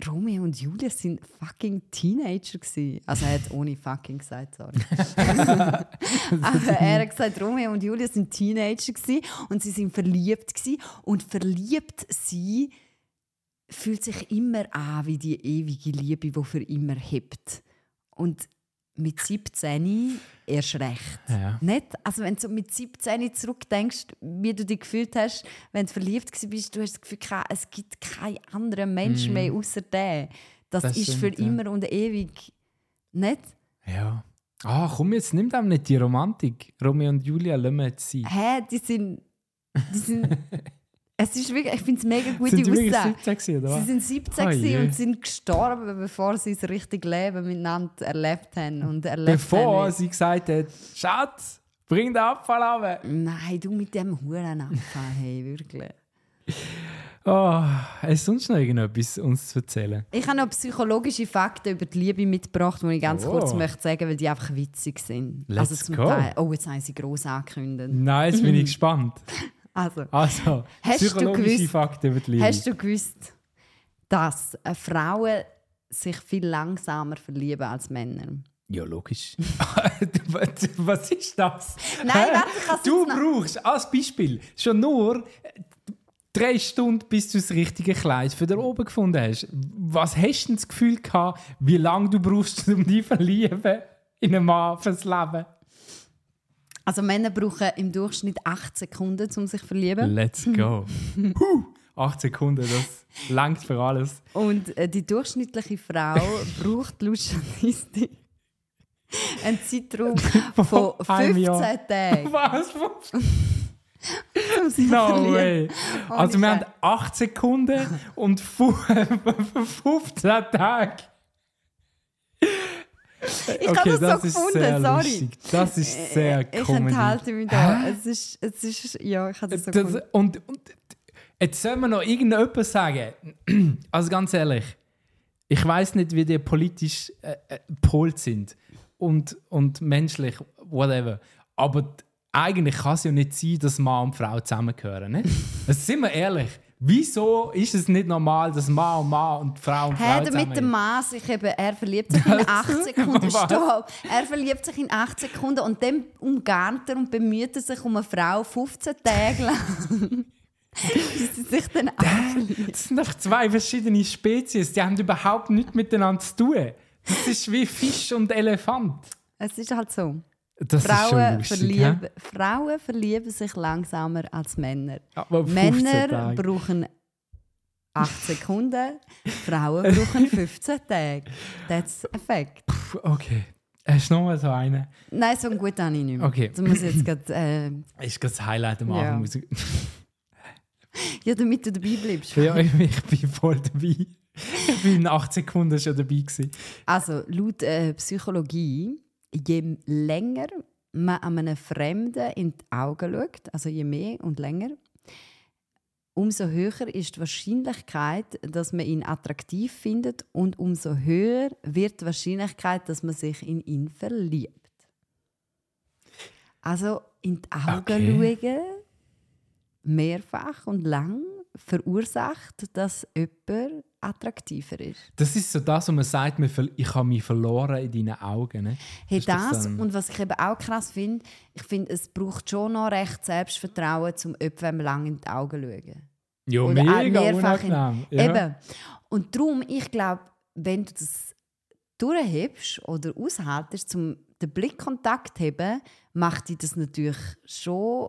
S1: Romeo und Julia sind fucking Teenager gewesen. Also er hat ohne fucking gesagt, sorry. Aber er hat gesagt, Romeo und Julia sind Teenager gewesen und sie sind verliebt gewesen. Und verliebt sein fühlt sich immer an wie die ewige Liebe, die für immer hebt. Und mit 17 erst recht.
S2: Ja.
S1: Nicht? Also wenn du mit 17 zurückdenkst, wie du dich gefühlt hast, wenn du verliebt bist, du hast das Gefühl, es gibt keinen anderen Menschen mehr außer den. Das.
S2: Das
S1: ist
S2: stimmt,
S1: für
S2: ja.
S1: immer und ewig. Nicht?
S2: Ja. Ah, komm, jetzt nimm dem nicht die Romantik. Romeo und Julia lassen wir jetzt sein.
S1: Hä, die sind. Die sind es ist wirklich, ich finde es mega gute
S2: Sind sie wirklich
S1: Aussage.
S2: 17 gewesen, oder
S1: Sie sind 17
S2: Oh
S1: und sind gestorben, bevor sie das richtige Leben miteinander erlebt haben. Und erlebt
S2: Bevor
S1: haben.
S2: sie gesagt hat, Schatz, bring den Abfall ab.
S1: Nein, du mit dem Hurenabfall, hey, wirklich.
S2: Oh, hast du sonst noch irgendetwas uns zu erzählen?
S1: Ich habe noch psychologische Fakten über die Liebe mitgebracht, die ich ganz
S2: Oh.
S1: kurz möchte sagen, weil die einfach witzig sind.
S2: Let's
S1: also zum
S2: go.
S1: Teil. Oh, jetzt haben sie gross angekündigt.
S2: Nein, jetzt bin ich gespannt.
S1: Also,
S2: Also,
S1: Hast du
S2: psychologische
S1: gewusst-
S2: Fakten über die Liebe.
S1: hast du gewusst, dass äh, Frauen sich viel langsamer verlieben als Männer?
S2: Ja, logisch. Was ist das?
S1: Nein, warte,
S2: Du brauchst als Beispiel schon nur äh, drei Stunden, bis du das richtige Kleid für da oben gefunden hast. Was hast du denn das Gefühl gehabt, wie lange du brauchst, um dich zu verlieben in einen Mann fürs Leben?
S1: Also Männer brauchen im Durchschnitt 8 Sekunden, um sich zu verlieben.
S2: Let's go. Huh, acht Sekunden, das langt für alles.
S1: Und äh, die durchschnittliche Frau braucht laut Statistik einen Zeitraum von
S2: einem
S1: 15
S2: Jahr.
S1: Tagen,
S2: Was? No way. Also wir haben 8 Sekunden und fu- 15 Tage.
S1: Ich habe das, so gefunden, sorry.
S2: lustig. Das ist sehr
S1: Äh, ich
S2: Comedy.
S1: enthalte mich da. Es ist, es ist, ja, ich habe das so
S2: Das,
S1: gefunden.
S2: und, und jetzt soll man noch irgendjemand sagen, also ganz ehrlich, ich weiß nicht, wie die politisch äh, äh, polt sind und, und menschlich, whatever. Aber eigentlich kann es ja nicht sein, dass Mann und Frau zusammengehören. Also, sind wir ehrlich, wieso ist es nicht normal, dass Mann und Mann und Frau und Frau
S1: Hä, mit dem
S2: zusammen
S1: Mann sich eben, er verliebt sich in 8 Sekunden. Stopp. Er verliebt sich in 8 Sekunden und dann umgarnt er und bemüht er sich um eine Frau 15 Tage lang. Sich dann.
S2: Das sind doch zwei verschiedene Spezies, die haben überhaupt nichts miteinander zu tun. Das ist wie Fisch und Elefant.
S1: Es ist halt so.
S2: Das
S1: Frauen,
S2: lustig,
S1: verlieben? Frauen verlieben sich langsamer als Männer.
S2: 15
S1: Männer
S2: Tage.
S1: brauchen 8 Sekunden, Frauen brauchen 15 Tage. That's a fact.
S2: Okay. Hast du noch mal so einen?
S1: Nein, so einen guten habe ich nicht mehr.
S2: Okay.
S1: Das muss jetzt gerade... Äh,
S2: Ist das Highlight am
S1: Ja.
S2: Muss ich-
S1: Ja, damit du dabei bleibst.
S2: Ja, ich, ich bin voll dabei. Ich bin in 8 Sekunden schon dabei. Gewesen.
S1: Also, laut äh, Psychologie, je länger man einem Fremden in die Augen schaut, also je mehr und länger, umso höher ist die Wahrscheinlichkeit, dass man ihn attraktiv findet und umso höher wird die Wahrscheinlichkeit, dass man sich in ihn verliebt. Also in die Augen
S2: Okay.
S1: schauen, mehrfach und lang, verursacht, dass jemand attraktiver ist.
S2: Das ist so das, wo man sagt, ich habe mich verloren in deinen Augen. Ne?
S1: Hey,
S2: Ist das
S1: das, und was ich eben auch krass finde, ich finde, es braucht schon noch recht Selbstvertrauen, um jemandem lang in die Augen zu schauen.
S2: Ja,
S1: Oder
S2: mega
S1: mehrfach in-
S2: unangenehm. Ja.
S1: Eben. Und darum, ich glaube, wenn du das durchhebst oder aushältst, um den Blickkontakt zu haben, macht dich das natürlich schon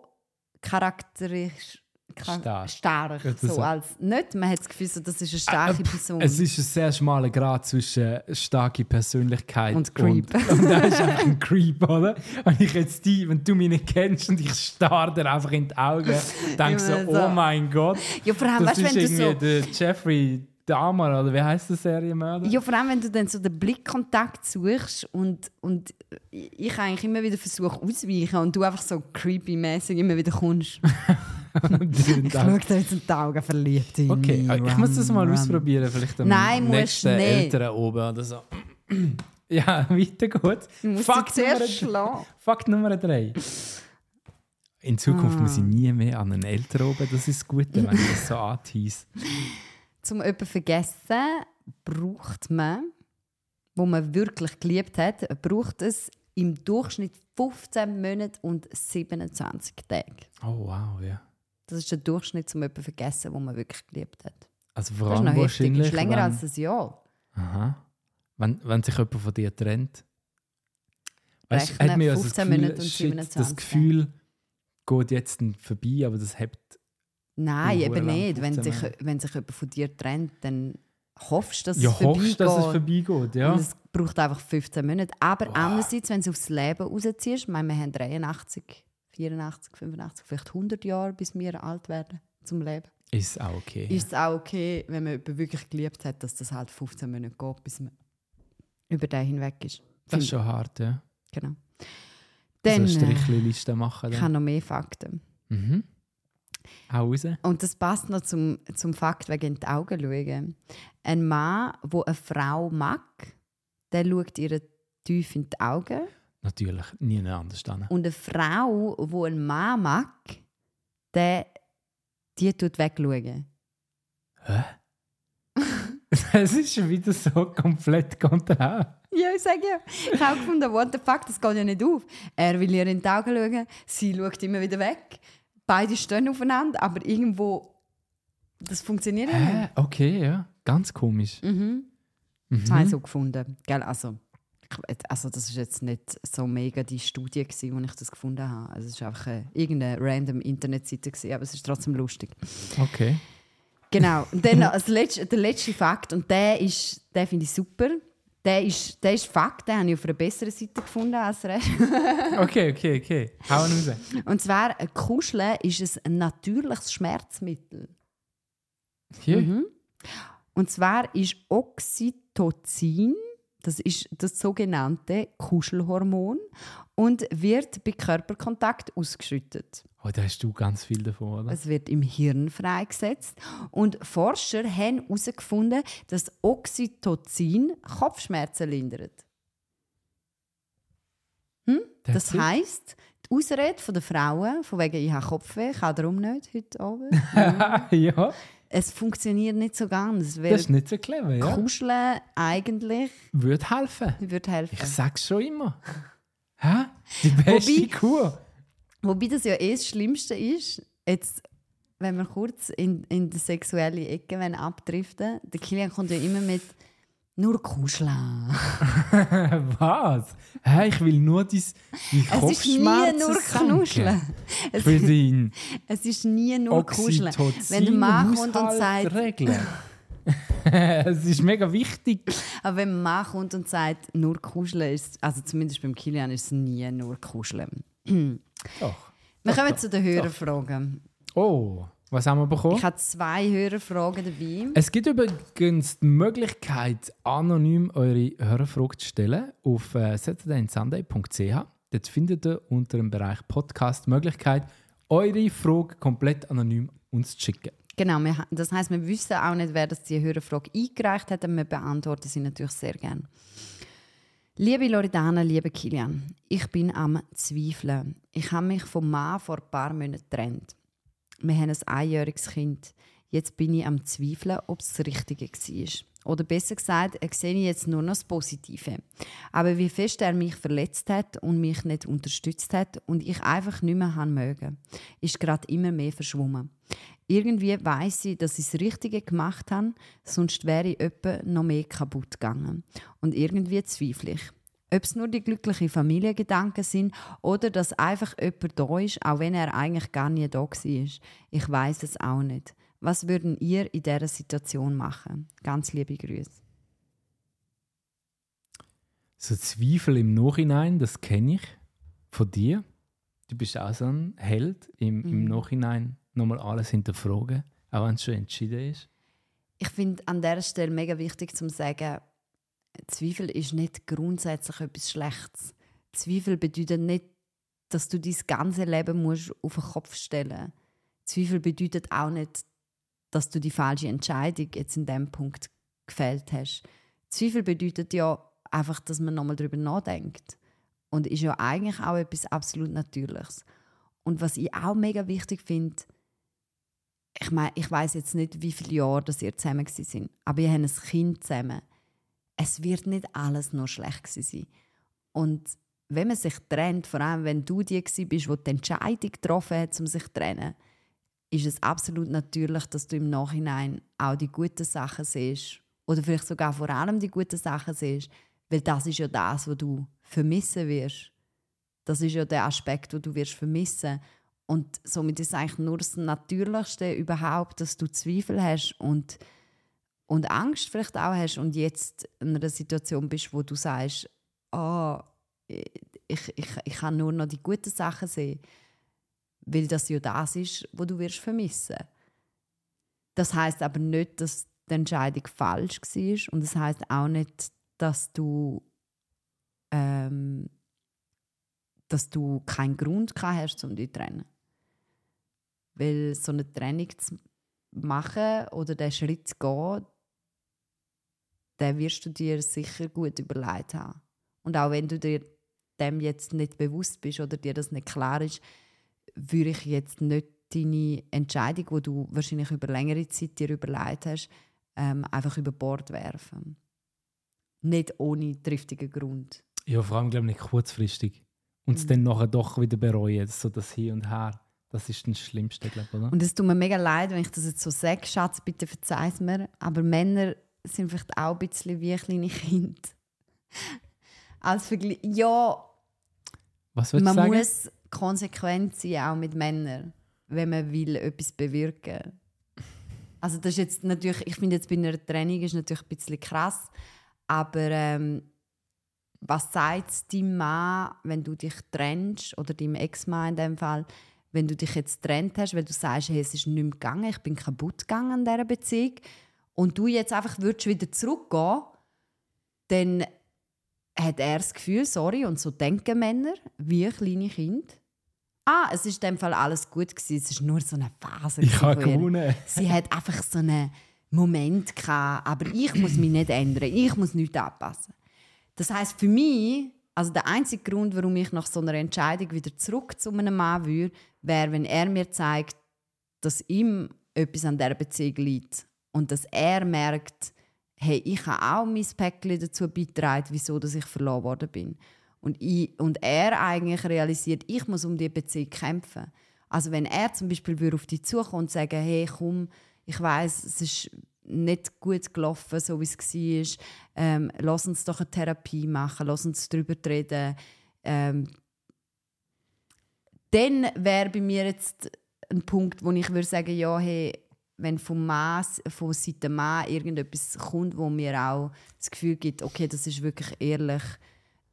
S1: charakteristisch
S2: Stark.
S1: stark.
S2: Ja, das
S1: so, als nicht, man hat das Gefühl, so, das ist eine starke Person.
S2: Es ist ein sehr schmaler Grad zwischen starke Persönlichkeit
S1: Und Creep.
S2: Und, und er ist einfach ein Creep, oder? Wenn ich jetzt die, wenn du mich nicht kennst und ich starre dir einfach in die Augen, denke so,
S1: so.
S2: oh mein Gott,
S1: ja, vor allem,
S2: das
S1: weißt,
S2: ist
S1: wenn du
S2: irgendwie
S1: so,
S2: der Jeffrey Dahmer, oder wie heißt der Serienmörder?
S1: Ja, vor allem, wenn du dann so den Blickkontakt suchst und, und ich eigentlich immer wieder versuche auszuweichen und du einfach so creepy-mäßig immer wieder kommst. Ich schaue jetzt in die Augen verliebt in
S2: Okay,
S1: mich.
S2: ich muss das mal ausprobieren, vielleicht am
S1: Nein, musst
S2: nächsten. Eltern oben oder so. ja, weiter geht's. Fakt Nummer,
S1: schlagen.
S2: Fakt Nummer drei. In Zukunft muss
S1: Ah.
S2: ich nie mehr an einen Eltern oben. Das ist das Gute, wenn ich das so antease.
S1: Zum jemanden vergessen braucht man, wo man wirklich geliebt hat, braucht es im Durchschnitt 15 Monate und 27 Tage.
S2: Oh wow, ja.
S1: Das ist der Durchschnitt zum jemanden vergessen, wo man wirklich geliebt hat.
S2: Also vor
S1: Das ist
S2: allem
S1: noch heftig. Das
S2: wahrscheinlich,
S1: ist länger
S2: wenn,
S1: als ein Jahr.
S2: aha, wenn, wenn sich jemand von dir trennt. Weißt,
S1: Rechnen
S2: hat mir also
S1: 15
S2: das Gefühl, shit,
S1: 27
S2: das Gefühl geht jetzt vorbei, aber das hat
S1: Nein, eben nicht. Wenn
S2: 15
S1: sich, wenn sich jemand von dir trennt, dann hoffst du, dass
S2: ja
S1: es
S2: hoffst, dass es
S1: vorbeigeht.
S2: vorbeigeht. Ja.
S1: Und es braucht einfach 15 Monate. Aber andererseits, wenn du aufs Leben rausziehst, ich meine, wir haben 83, 84, 85, vielleicht 100 Jahre, bis wir alt werden zum Leben.
S2: Ist auch okay.
S1: Ist es auch okay, wenn man jemanden wirklich geliebt hat, dass das halt 15 Monate geht, bis man über den hinweg ist.
S2: das ist schon hart, ja.
S1: Genau.
S2: Dann, so
S1: äh,
S2: Strichliste machen.
S1: ich
S2: Dann.
S1: habe noch mehr Fakten.
S2: Mhm. Auch raus.
S1: Und das passt noch zum, zum Fakt wegen in die Augen schauen. Ein Mann, der eine Frau mag, der schaut ihr tief in die Augen.
S2: Natürlich, nie anders dann.
S1: Und eine Frau, die einen Mann mag, der, die tut wegschauen.
S2: Hä? Es ist schon wieder so komplett konträr.
S1: Ja, ich sage ja. Ich habe auch gefunden, what the fuck, das geht ja nicht auf. Er will ihr in die Augen schauen, sie schaut immer wieder weg. Beide stehen aufeinander, aber irgendwo, das funktioniert ja nicht.
S2: Hä? Okay, ja. Ganz komisch.
S1: Mhm. Das habe ich so gefunden. Gell, also, also das ist jetzt nicht so mega die Studie, gewesen, wo ich das gefunden habe. Also, es war einfach eine, irgendeine random Internetseite, gewesen, aber es ist trotzdem lustig.
S2: Okay.
S1: Genau. Und dann als letzte, der letzte Fakt, und der, ist, der finde ich super. Der ist, der ist Fakt, den habe ich auf einer besseren Seite gefunden als der Rest.
S2: Okay, okay, okay. Hau ihn raus.
S1: Und zwar, ein Kuscheln ist ein natürliches Schmerzmittel.
S2: Hier?
S1: Mhm. Und zwar ist Oxytocin, das ist das sogenannte Kuschelhormon, und wird bei Körperkontakt ausgeschüttet.
S2: Oh, da hast du ganz viel davon, oder?
S1: Es wird im Hirn freigesetzt. Und Forscher haben herausgefunden, dass Oxytocin Kopfschmerzen lindert. Das
S2: That's it?
S1: heisst, die Ausrede der Frauen, von wegen ich habe Kopfweh, kann darum nicht heute Abend,
S2: ja,
S1: es funktioniert nicht so ganz,
S2: das ist nicht so clever, ja.
S1: Kuscheln eigentlich
S2: Würde helfen.
S1: würde helfen.
S2: Ich sag's schon immer. Hä? Die beste
S1: Wobei-
S2: Kur.
S1: Wobei das ja eh das Schlimmste ist, jetzt, wenn wir kurz in, in die sexuelle Ecke abdriften der Kilian kommt ja immer mit nur kuscheln.
S2: Was? Hä, ich will nur dein, dein
S1: Es ist nie
S2: Kopfschmerzen
S1: nur kuscheln. Es,
S2: will deinen
S1: es ist nie nur kuscheln. Wenn der Mann kommt und sagt,
S2: regeln. es ist mega wichtig.
S1: aber wenn ein Mann kommt und sagt, nur kuscheln ist, also zumindest beim Kilian ist es nie nur kuscheln.
S2: Doch.
S1: Wir kommen zu den Hörerfragen.
S2: Oh, Was haben wir bekommen?
S1: Ich habe zwei Hörerfragen dabei.
S2: Es gibt übrigens die Möglichkeit, anonym eure Hörerfrage zu stellen auf äh, saturdayandsunday.ch. Dort findet ihr unter dem Bereich Podcast die Möglichkeit, eure Frage komplett anonym uns zu schicken.
S1: Genau, wir, das heißt, wir wissen auch nicht, wer das die Hörerfrage eingereicht hat, aber wir beantworten sie natürlich sehr gerne. Liebe Loredana, liebe Kilian, ich bin am Zweifeln. Ich habe mich vom Mann vor ein paar Monaten getrennt. Wir haben ein einjähriges Kind. Jetzt bin ich am Zweifeln, ob es das Richtige war. Oder besser gesagt, ich sehe jetzt nur noch das Positive. Aber wie fest er mich verletzt hat und mich nicht unterstützt hat und ich einfach nicht mehr haben mögen, ist gerade immer mehr verschwommen. Irgendwie weiß ich, dass ich das Richtige gemacht habe, sonst wäre ich etwa noch mehr kaputt gegangen. Und irgendwie zweifle ich. Ob es nur die glücklichen Familiengedanken sind oder dass einfach jemand da ist, auch wenn er eigentlich gar nie da war. Ich weiß es auch nicht. Was würden ihr in dieser Situation machen? Ganz liebe Grüße.
S2: So Zweifel im Nachhinein, das kenne ich von dir. Du bist auch so ein Held im, im mhm. Nachhinein nochmal alles hinterfragen, auch wenn es schon entschieden ist.
S1: Ich finde an dieser Stelle mega wichtig zu sagen, Zweifel ist nicht grundsätzlich etwas Schlechtes. Zweifel bedeutet nicht, dass du dein ganze Leben musst auf den Kopf stellen musst. Zweifel bedeutet auch nicht, dass du die falsche Entscheidung jetzt in dem Punkt gefällt hast. Zweifel bedeutet ja einfach, dass man nochmal darüber nachdenkt. Und ist ja eigentlich auch etwas absolut Natürliches. Und was ich auch mega wichtig finde, ich meine, ich weiß jetzt nicht, wie viele Jahre dass ihr zusammen sind, aber ihr habt ein Kind zusammen. Es wird nicht alles nur schlecht sein. Und wenn man sich trennt, vor allem wenn du die bist, die die Entscheidung getroffen hat, um sich zu trennen, ist es absolut natürlich, dass du im Nachhinein auch die guten Sachen siehst. Oder vielleicht sogar vor allem die guten Sachen siehst. Weil das ist ja das, was du vermissen wirst. Das ist ja der Aspekt, den du wirst vermissen Und somit ist es eigentlich nur das Natürlichste überhaupt, dass du Zweifel hast und, und Angst vielleicht auch hast und jetzt in einer Situation bist, wo du sagst, oh, ich, ich, ich kann nur noch die guten Sachen sehen weil das ja das ist, wo du wirst vermissen. Das heißt aber nicht, dass die Entscheidung falsch war und das heißt auch nicht, dass du ähm, dass du keinen Grund hast, um dich zu trennen. Weil so eine Trennung zu machen oder den Schritt zu gehen, den wirst du dir sicher gut überlegt haben. Und auch wenn du dir dem jetzt nicht bewusst bist oder dir das nicht klar ist, würde ich jetzt nicht deine Entscheidung, die du wahrscheinlich über längere Zeit dir überlegt hast, ähm, einfach über Bord werfen. Nicht ohne triftigen Grund.
S2: Ja, vor allem glaube ich nicht kurzfristig. Und es mhm. dann nachher doch wieder bereuen. So das Hier und Her. Das ist das Schlimmste, glaube ich, oder?
S1: Und es tut mir mega leid, wenn ich das jetzt so sage. Schatz, bitte verzeih es mir. Aber Männer sind vielleicht auch ein bisschen wie kleine Kinder. Als Vergleich. Ja.
S2: Was du sagen?
S1: Muss konsequent sein, auch mit Männern, wenn man will, etwas bewirken Also das ist jetzt natürlich, ich finde jetzt bei einer Training ist natürlich ein bisschen krass, aber ähm, was sagt deinem Mann, wenn du dich trennst, oder deinem Ex-Mann in dem Fall, wenn du dich jetzt trennt hast, weil du sagst, hey, es ist nicht mehr gegangen, ich bin kaputt gegangen an dieser Beziehung, und du jetzt einfach würdest wieder zurückgehen, dann hat er das Gefühl, sorry, und so denken Männer, wie kleine Kinder, ah, es ist in dem Fall alles gut gewesen. Es ist nur so eine Phase.
S2: Ich habe gewonnen.
S1: Sie hat einfach so einen Moment gehabt, aber ich muss mich nicht ändern. Ich muss nichts anpassen. Das heißt für mich, also der einzige Grund, warum ich nach so einer Entscheidung wieder zurück zu einem Mann würde, wäre, wenn er mir zeigt, dass ihm etwas an dieser Beziehung liegt und dass er merkt, hey, ich habe auch mein Päckchen dazu beigetragen, wieso dass ich verloren worden bin. Und, ich, und er eigentlich realisiert, ich muss um diese Beziehung kämpfen. Also wenn er zum Beispiel auf dich zukommt und sagen, hey, komm, ich weiß, es ist nicht gut gelaufen, so wie es war. Ähm, lass uns doch eine Therapie machen, lass uns darüber reden. Ähm, dann wäre bei mir jetzt ein Punkt, wo ich würde sagen, ja, hey, wenn vom Mann, von Seite Mann irgendetwas kommt, wo mir auch das Gefühl gibt, okay, das ist wirklich ehrlich,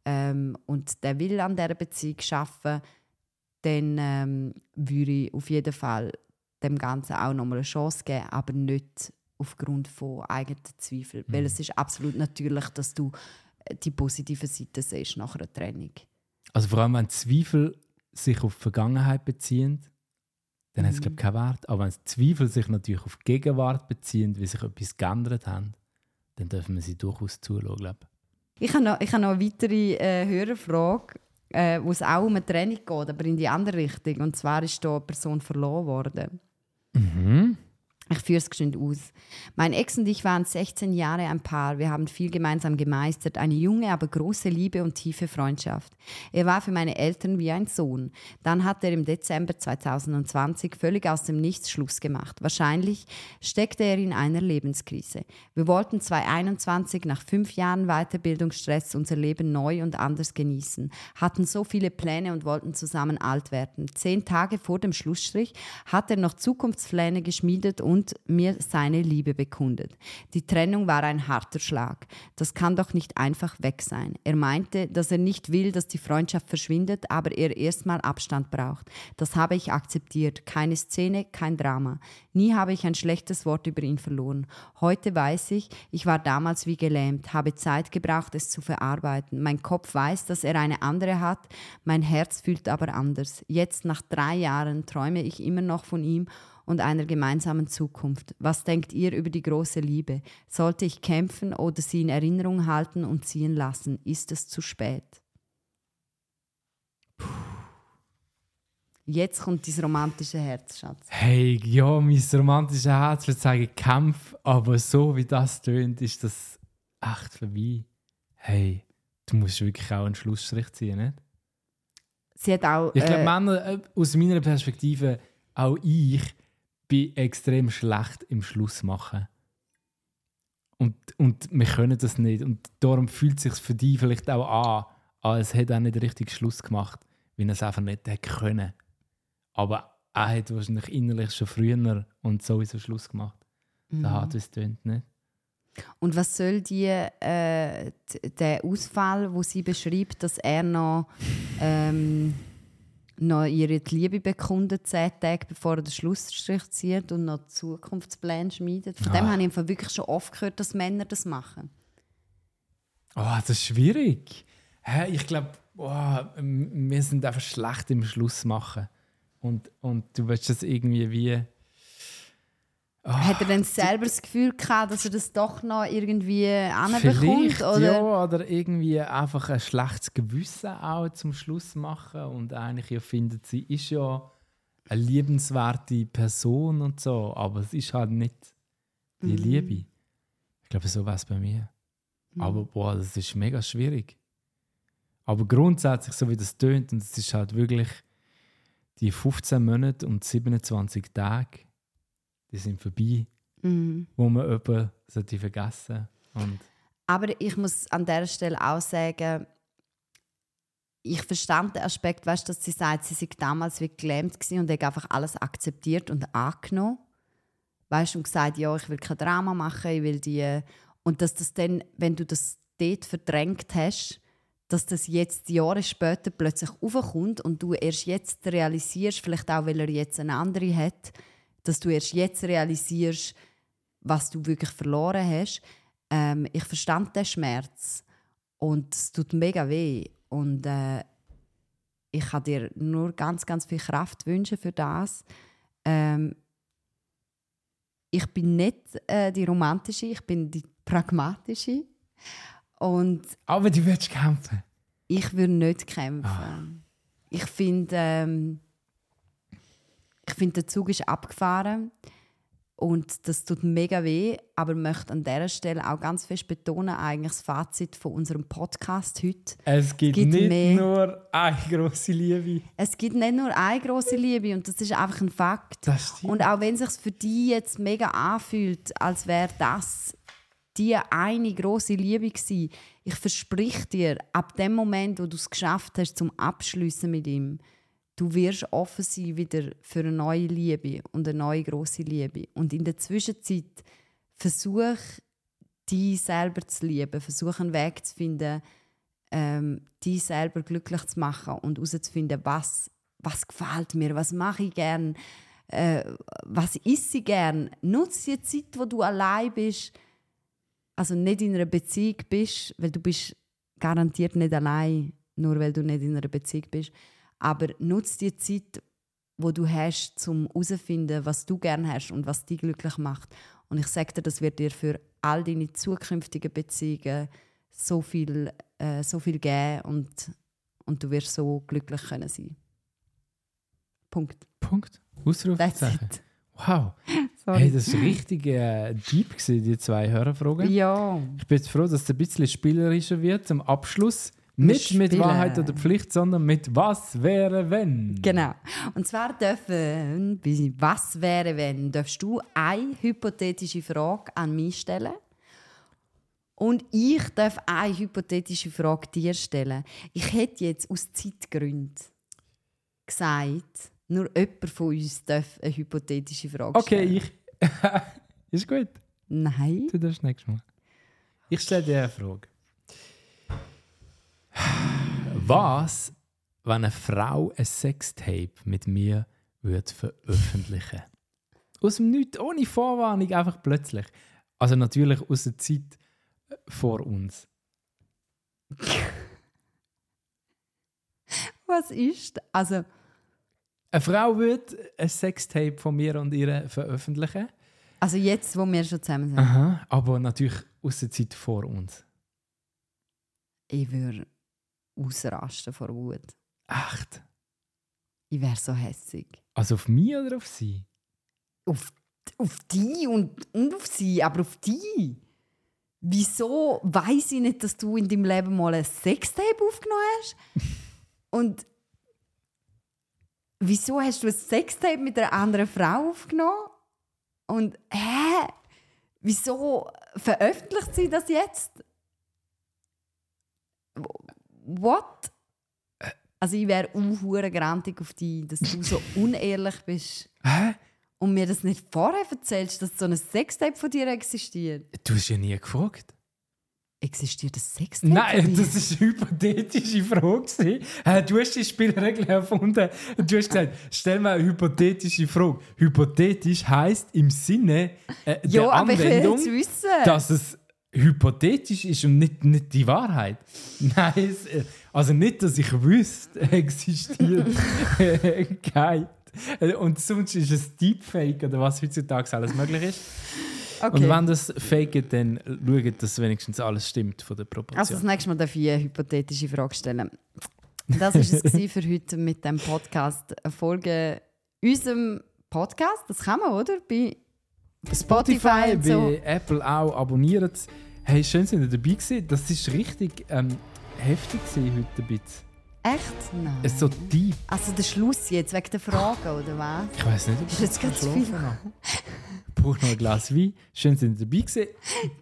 S1: ähm, und der will an dieser Beziehung arbeiten, dann ähm, würde ich auf jeden Fall dem Ganzen auch nochmal eine Chance geben, aber nicht aufgrund von eigenen Zweifeln. Mhm. Weil es ist absolut natürlich, dass du äh, die positive Seite siehst nach einer Trennung.
S2: Also vor allem, wenn Zweifel sich auf die Vergangenheit beziehen, dann mhm. hat es glaube keinen Wert. Aber wenn Zweifel sich natürlich auf die Gegenwart beziehen, wie sich etwas geändert hat, dann dürfen wir sie durchaus zuschauen, glaube
S1: ich. habe noch, ich habe noch eine weitere äh, Hörerfrage, äh, wo es auch um eine Trennung geht, aber in die andere Richtung. Und zwar ist da eine Person verloren worden.
S2: Mhm.
S1: Ich führe es geschwind aus. Mein Ex und ich waren 16 Jahre ein Paar. Wir haben viel gemeinsam gemeistert. Eine junge, aber große Liebe und tiefe Freundschaft. Er war für meine Eltern wie ein Sohn. Dann hat er im Dezember 2020 völlig aus dem Nichts Schluss gemacht. Wahrscheinlich steckte er in einer Lebenskrise. Wir wollten 2021 nach fünf Jahren Weiterbildungsstress unser Leben neu und anders genießen. Hatten so viele Pläne und wollten zusammen alt werden. Zehn Tage vor dem Schlussstrich hat er noch Zukunftspläne geschmiedet und und mir seine Liebe bekundet. Die Trennung war ein harter Schlag. Das kann doch nicht einfach weg sein. Er meinte, dass er nicht will, dass die Freundschaft verschwindet, aber er erstmal Abstand braucht. Das habe ich akzeptiert. Keine Szene, kein Drama. Nie habe ich ein schlechtes Wort über ihn verloren. Heute weiß ich, ich war damals wie gelähmt, habe Zeit gebraucht, es zu verarbeiten. Mein Kopf weiß, dass er eine andere hat, mein Herz fühlt aber anders. Jetzt, nach drei Jahren, träume ich immer noch von ihm und einer gemeinsamen Zukunft. Was denkt ihr über die große Liebe? Sollte ich kämpfen oder sie in Erinnerung halten und ziehen lassen? Ist es zu spät? Jetzt kommt dein romantische Herz, Schatz.
S2: Hey, ja, mein romantisches Herz würde sagen Kampf, aber so wie das tönt, ist das echt vorbei. Hey, du musst wirklich auch einen Schlussstrich ziehen, nicht?
S1: Sie hat auch.
S2: Ich glaube, äh, Männer, äh, aus meiner Perspektive, auch ich, bin extrem schlecht im Schluss machen. Und, und wir können das nicht. Und darum fühlt es sich für dich vielleicht auch an, als hätte er nicht richtig Schluss gemacht, weil er es einfach nicht hätte können. Aber er hat wahrscheinlich innerlich schon früher und sowieso Schluss gemacht. Mhm. Da hat es tönt nicht.
S1: Und was soll die, äh, der Ausfall, wo sie beschreibt, dass er noch ähm, noch ihre Liebe bekundet, zehn Tage bevor er den Schlussstrich zieht und noch Zukunftspläne schmiedet. Von ah. dem habe ich wirklich schon oft gehört, dass Männer das machen.
S2: Oh, das ist schwierig. Ich glaube, oh, wir sind einfach schlecht im Schluss machen. Und, und du willst das irgendwie wie
S1: Oh, Hat er dann selber das Gefühl gehabt, dass er das doch noch irgendwie anbekommt? Oder?
S2: Ja, oder irgendwie einfach ein schlechtes Gewissen auch zum Schluss machen und eigentlich ja findet, sie ist ja eine liebenswerte Person und so, aber es ist halt nicht die mhm. Liebe. Ich glaube, so war es bei mir. Mhm. Aber boah, das ist mega schwierig. Aber grundsätzlich, so wie das tönt, und es ist halt wirklich die 15 Monate und 27 Tage, die sind vorbei, mhm. wo man jemanden sollte vergessen und
S1: Aber ich muss an der Stelle auch sagen, ich verstand den Aspekt, weißt, dass sie sagt, sie sei damals wie gelähmt und hat einfach alles akzeptiert und angenommen. Weißt, und gesagt, ja, ich will kein Drama machen, ich will die. Und dass das dann, wenn du das dort verdrängt hast, dass das jetzt Jahre später plötzlich aufkommt und du erst jetzt realisierst, vielleicht auch, weil er jetzt eine andere hat, dass du erst jetzt realisierst, was du wirklich verloren hast. Ähm, ich verstand den Schmerz und es tut mega weh. Und äh, ich kann dir nur ganz, ganz viel Kraft wünschen für das. Ähm, ich bin nicht äh, die romantische, ich bin die pragmatische. Und
S2: Aber du willst kämpfen?
S1: Ich will nicht kämpfen. Ah. Ich finde, ähm, ich finde, der Zug ist abgefahren und das tut mega weh, aber ich möchte an dieser Stelle auch ganz fest betonen, eigentlich das Fazit von unserem Podcast heute.
S2: Es gibt, gibt nicht mehr. nur eine große Liebe.
S1: Es gibt nicht nur eine große Liebe und das ist einfach ein Fakt. Und auch wenn es sich für dich jetzt mega anfühlt, als wäre das die eine große Liebe gewesen, ich versprich dir, ab dem Moment, wo du es geschafft hast, zum Abschließen mit ihm, du wirst offen sein wieder für eine neue Liebe und eine neue große Liebe. Und in der Zwischenzeit versuch, dich selber zu lieben, versuch einen Weg zu finden, ähm, dich selber glücklich zu machen und herauszufinden, was, was gefällt mir, was mache ich gern, Äh, was isst sie gern? Nutze die Zeit, wo du allein bist, also nicht in einer Beziehung bist, weil du bist garantiert nicht allein, nur weil du nicht in einer Beziehung bist. Aber nutze die Zeit, wo du hast, um herauszufinden, was du gerne hast und was dich glücklich macht. Und ich sage dir, das wird dir für all deine zukünftigen Beziehungen so viel, äh, so viel geben und, und du wirst so glücklich können sein. Punkt.
S2: Punkt. Ausrufezeichen. Wow. Hey, das war richtig äh, deep, gewesen, die zwei Hörerfragen.
S1: Ja,
S2: Ich bin jetzt froh, dass es ein bisschen spielerischer wird zum Abschluss. Nicht mit
S1: spielen.
S2: Wahrheit oder Pflicht, sondern mit Was wäre wenn.
S1: genau. Und zwar dürfen, bei was wäre wenn, darfst du eine hypothetische Frage an mich stellen und ich darf eine hypothetische Frage dir stellen. Ich hätte jetzt aus Zeitgründen gesagt, nur jemand von uns darf eine hypothetische Frage
S2: Okay,
S1: stellen.
S2: ich. Ist gut.
S1: Nein.
S2: Du darfst nächstes Mal. Ich stelle dir eine Frage. Was, wenn eine Frau ein Sextape mit mir würde veröffentlichen Aus dem Nichts, ohne Vorwarnung, einfach plötzlich. Also natürlich aus der Zeit äh, vor uns.
S1: Was ist? Also,
S2: Eine Frau würde ein Sextape von mir und ihr veröffentlichen.
S1: also jetzt, wo wir schon zusammen sind.
S2: Aha, aber natürlich aus der Zeit vor uns.
S1: Ich würde ausrasten vor Wut.
S2: Echt?
S1: Ich wäre so hässig.
S2: Also auf mich oder auf sie?
S1: Auf, auf die und, und auf sie, aber auf die. Wieso weiß ich nicht, dass du in deinem Leben mal ein Sextape aufgenommen hast? Und wieso hast du ein Sextape mit einer anderen Frau aufgenommen? Und hä? Wieso veröffentlicht sie das jetzt? What? Also ich wäre unhure grantig auf dich, dass du so unehrlich bist
S2: Hä?
S1: und mir das nicht vorher erzählst, dass so ein Sextape von dir existiert.
S2: Du hast ja nie gefragt.
S1: Existiert ein Sextape
S2: Nein,
S1: von dir?
S2: das ist eine hypothetische Frage. Du hast die Spielregeln erfunden. Du hast gesagt, stell mir eine hypothetische Frage. Hypothetisch heisst im Sinne äh, der
S1: will
S2: Anwendung, dass es hypothetisch ist und nicht, nicht die Wahrheit. Nein, es, äh, also nicht, dass ich wüsste, existiert äh, kein. Äh, Und sonst ist es Deepfake oder was heutzutage alles möglich ist.
S1: okay.
S2: Und wenn das fake dann schaut, dass wenigstens alles stimmt von der Proportion.
S1: also das nächste Mal darf ich eine hypothetische Frage stellen. Das war es für heute mit dem Podcast. Folge unserem Podcast, das kann man, oder? Bei Spotify
S2: bei
S1: so.
S2: Apple auch abonniert. Hey, schön, sind ihr dabei gewesen. Das ist richtig ähm, heftig gewesen heute ein bisschen.
S1: Echt? Nein.
S2: Es ist so deep.
S1: Also der Schluss jetzt, wegen der Fragen, oder was?
S2: Ich weiß nicht, ob
S1: Ist jetzt ganz viel.
S2: Ich brauche noch ein Glas Wein. Schön, sind ihr dabei gewesen.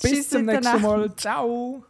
S2: Bis
S1: Tschüss
S2: zum nächsten. Mal. Ciao.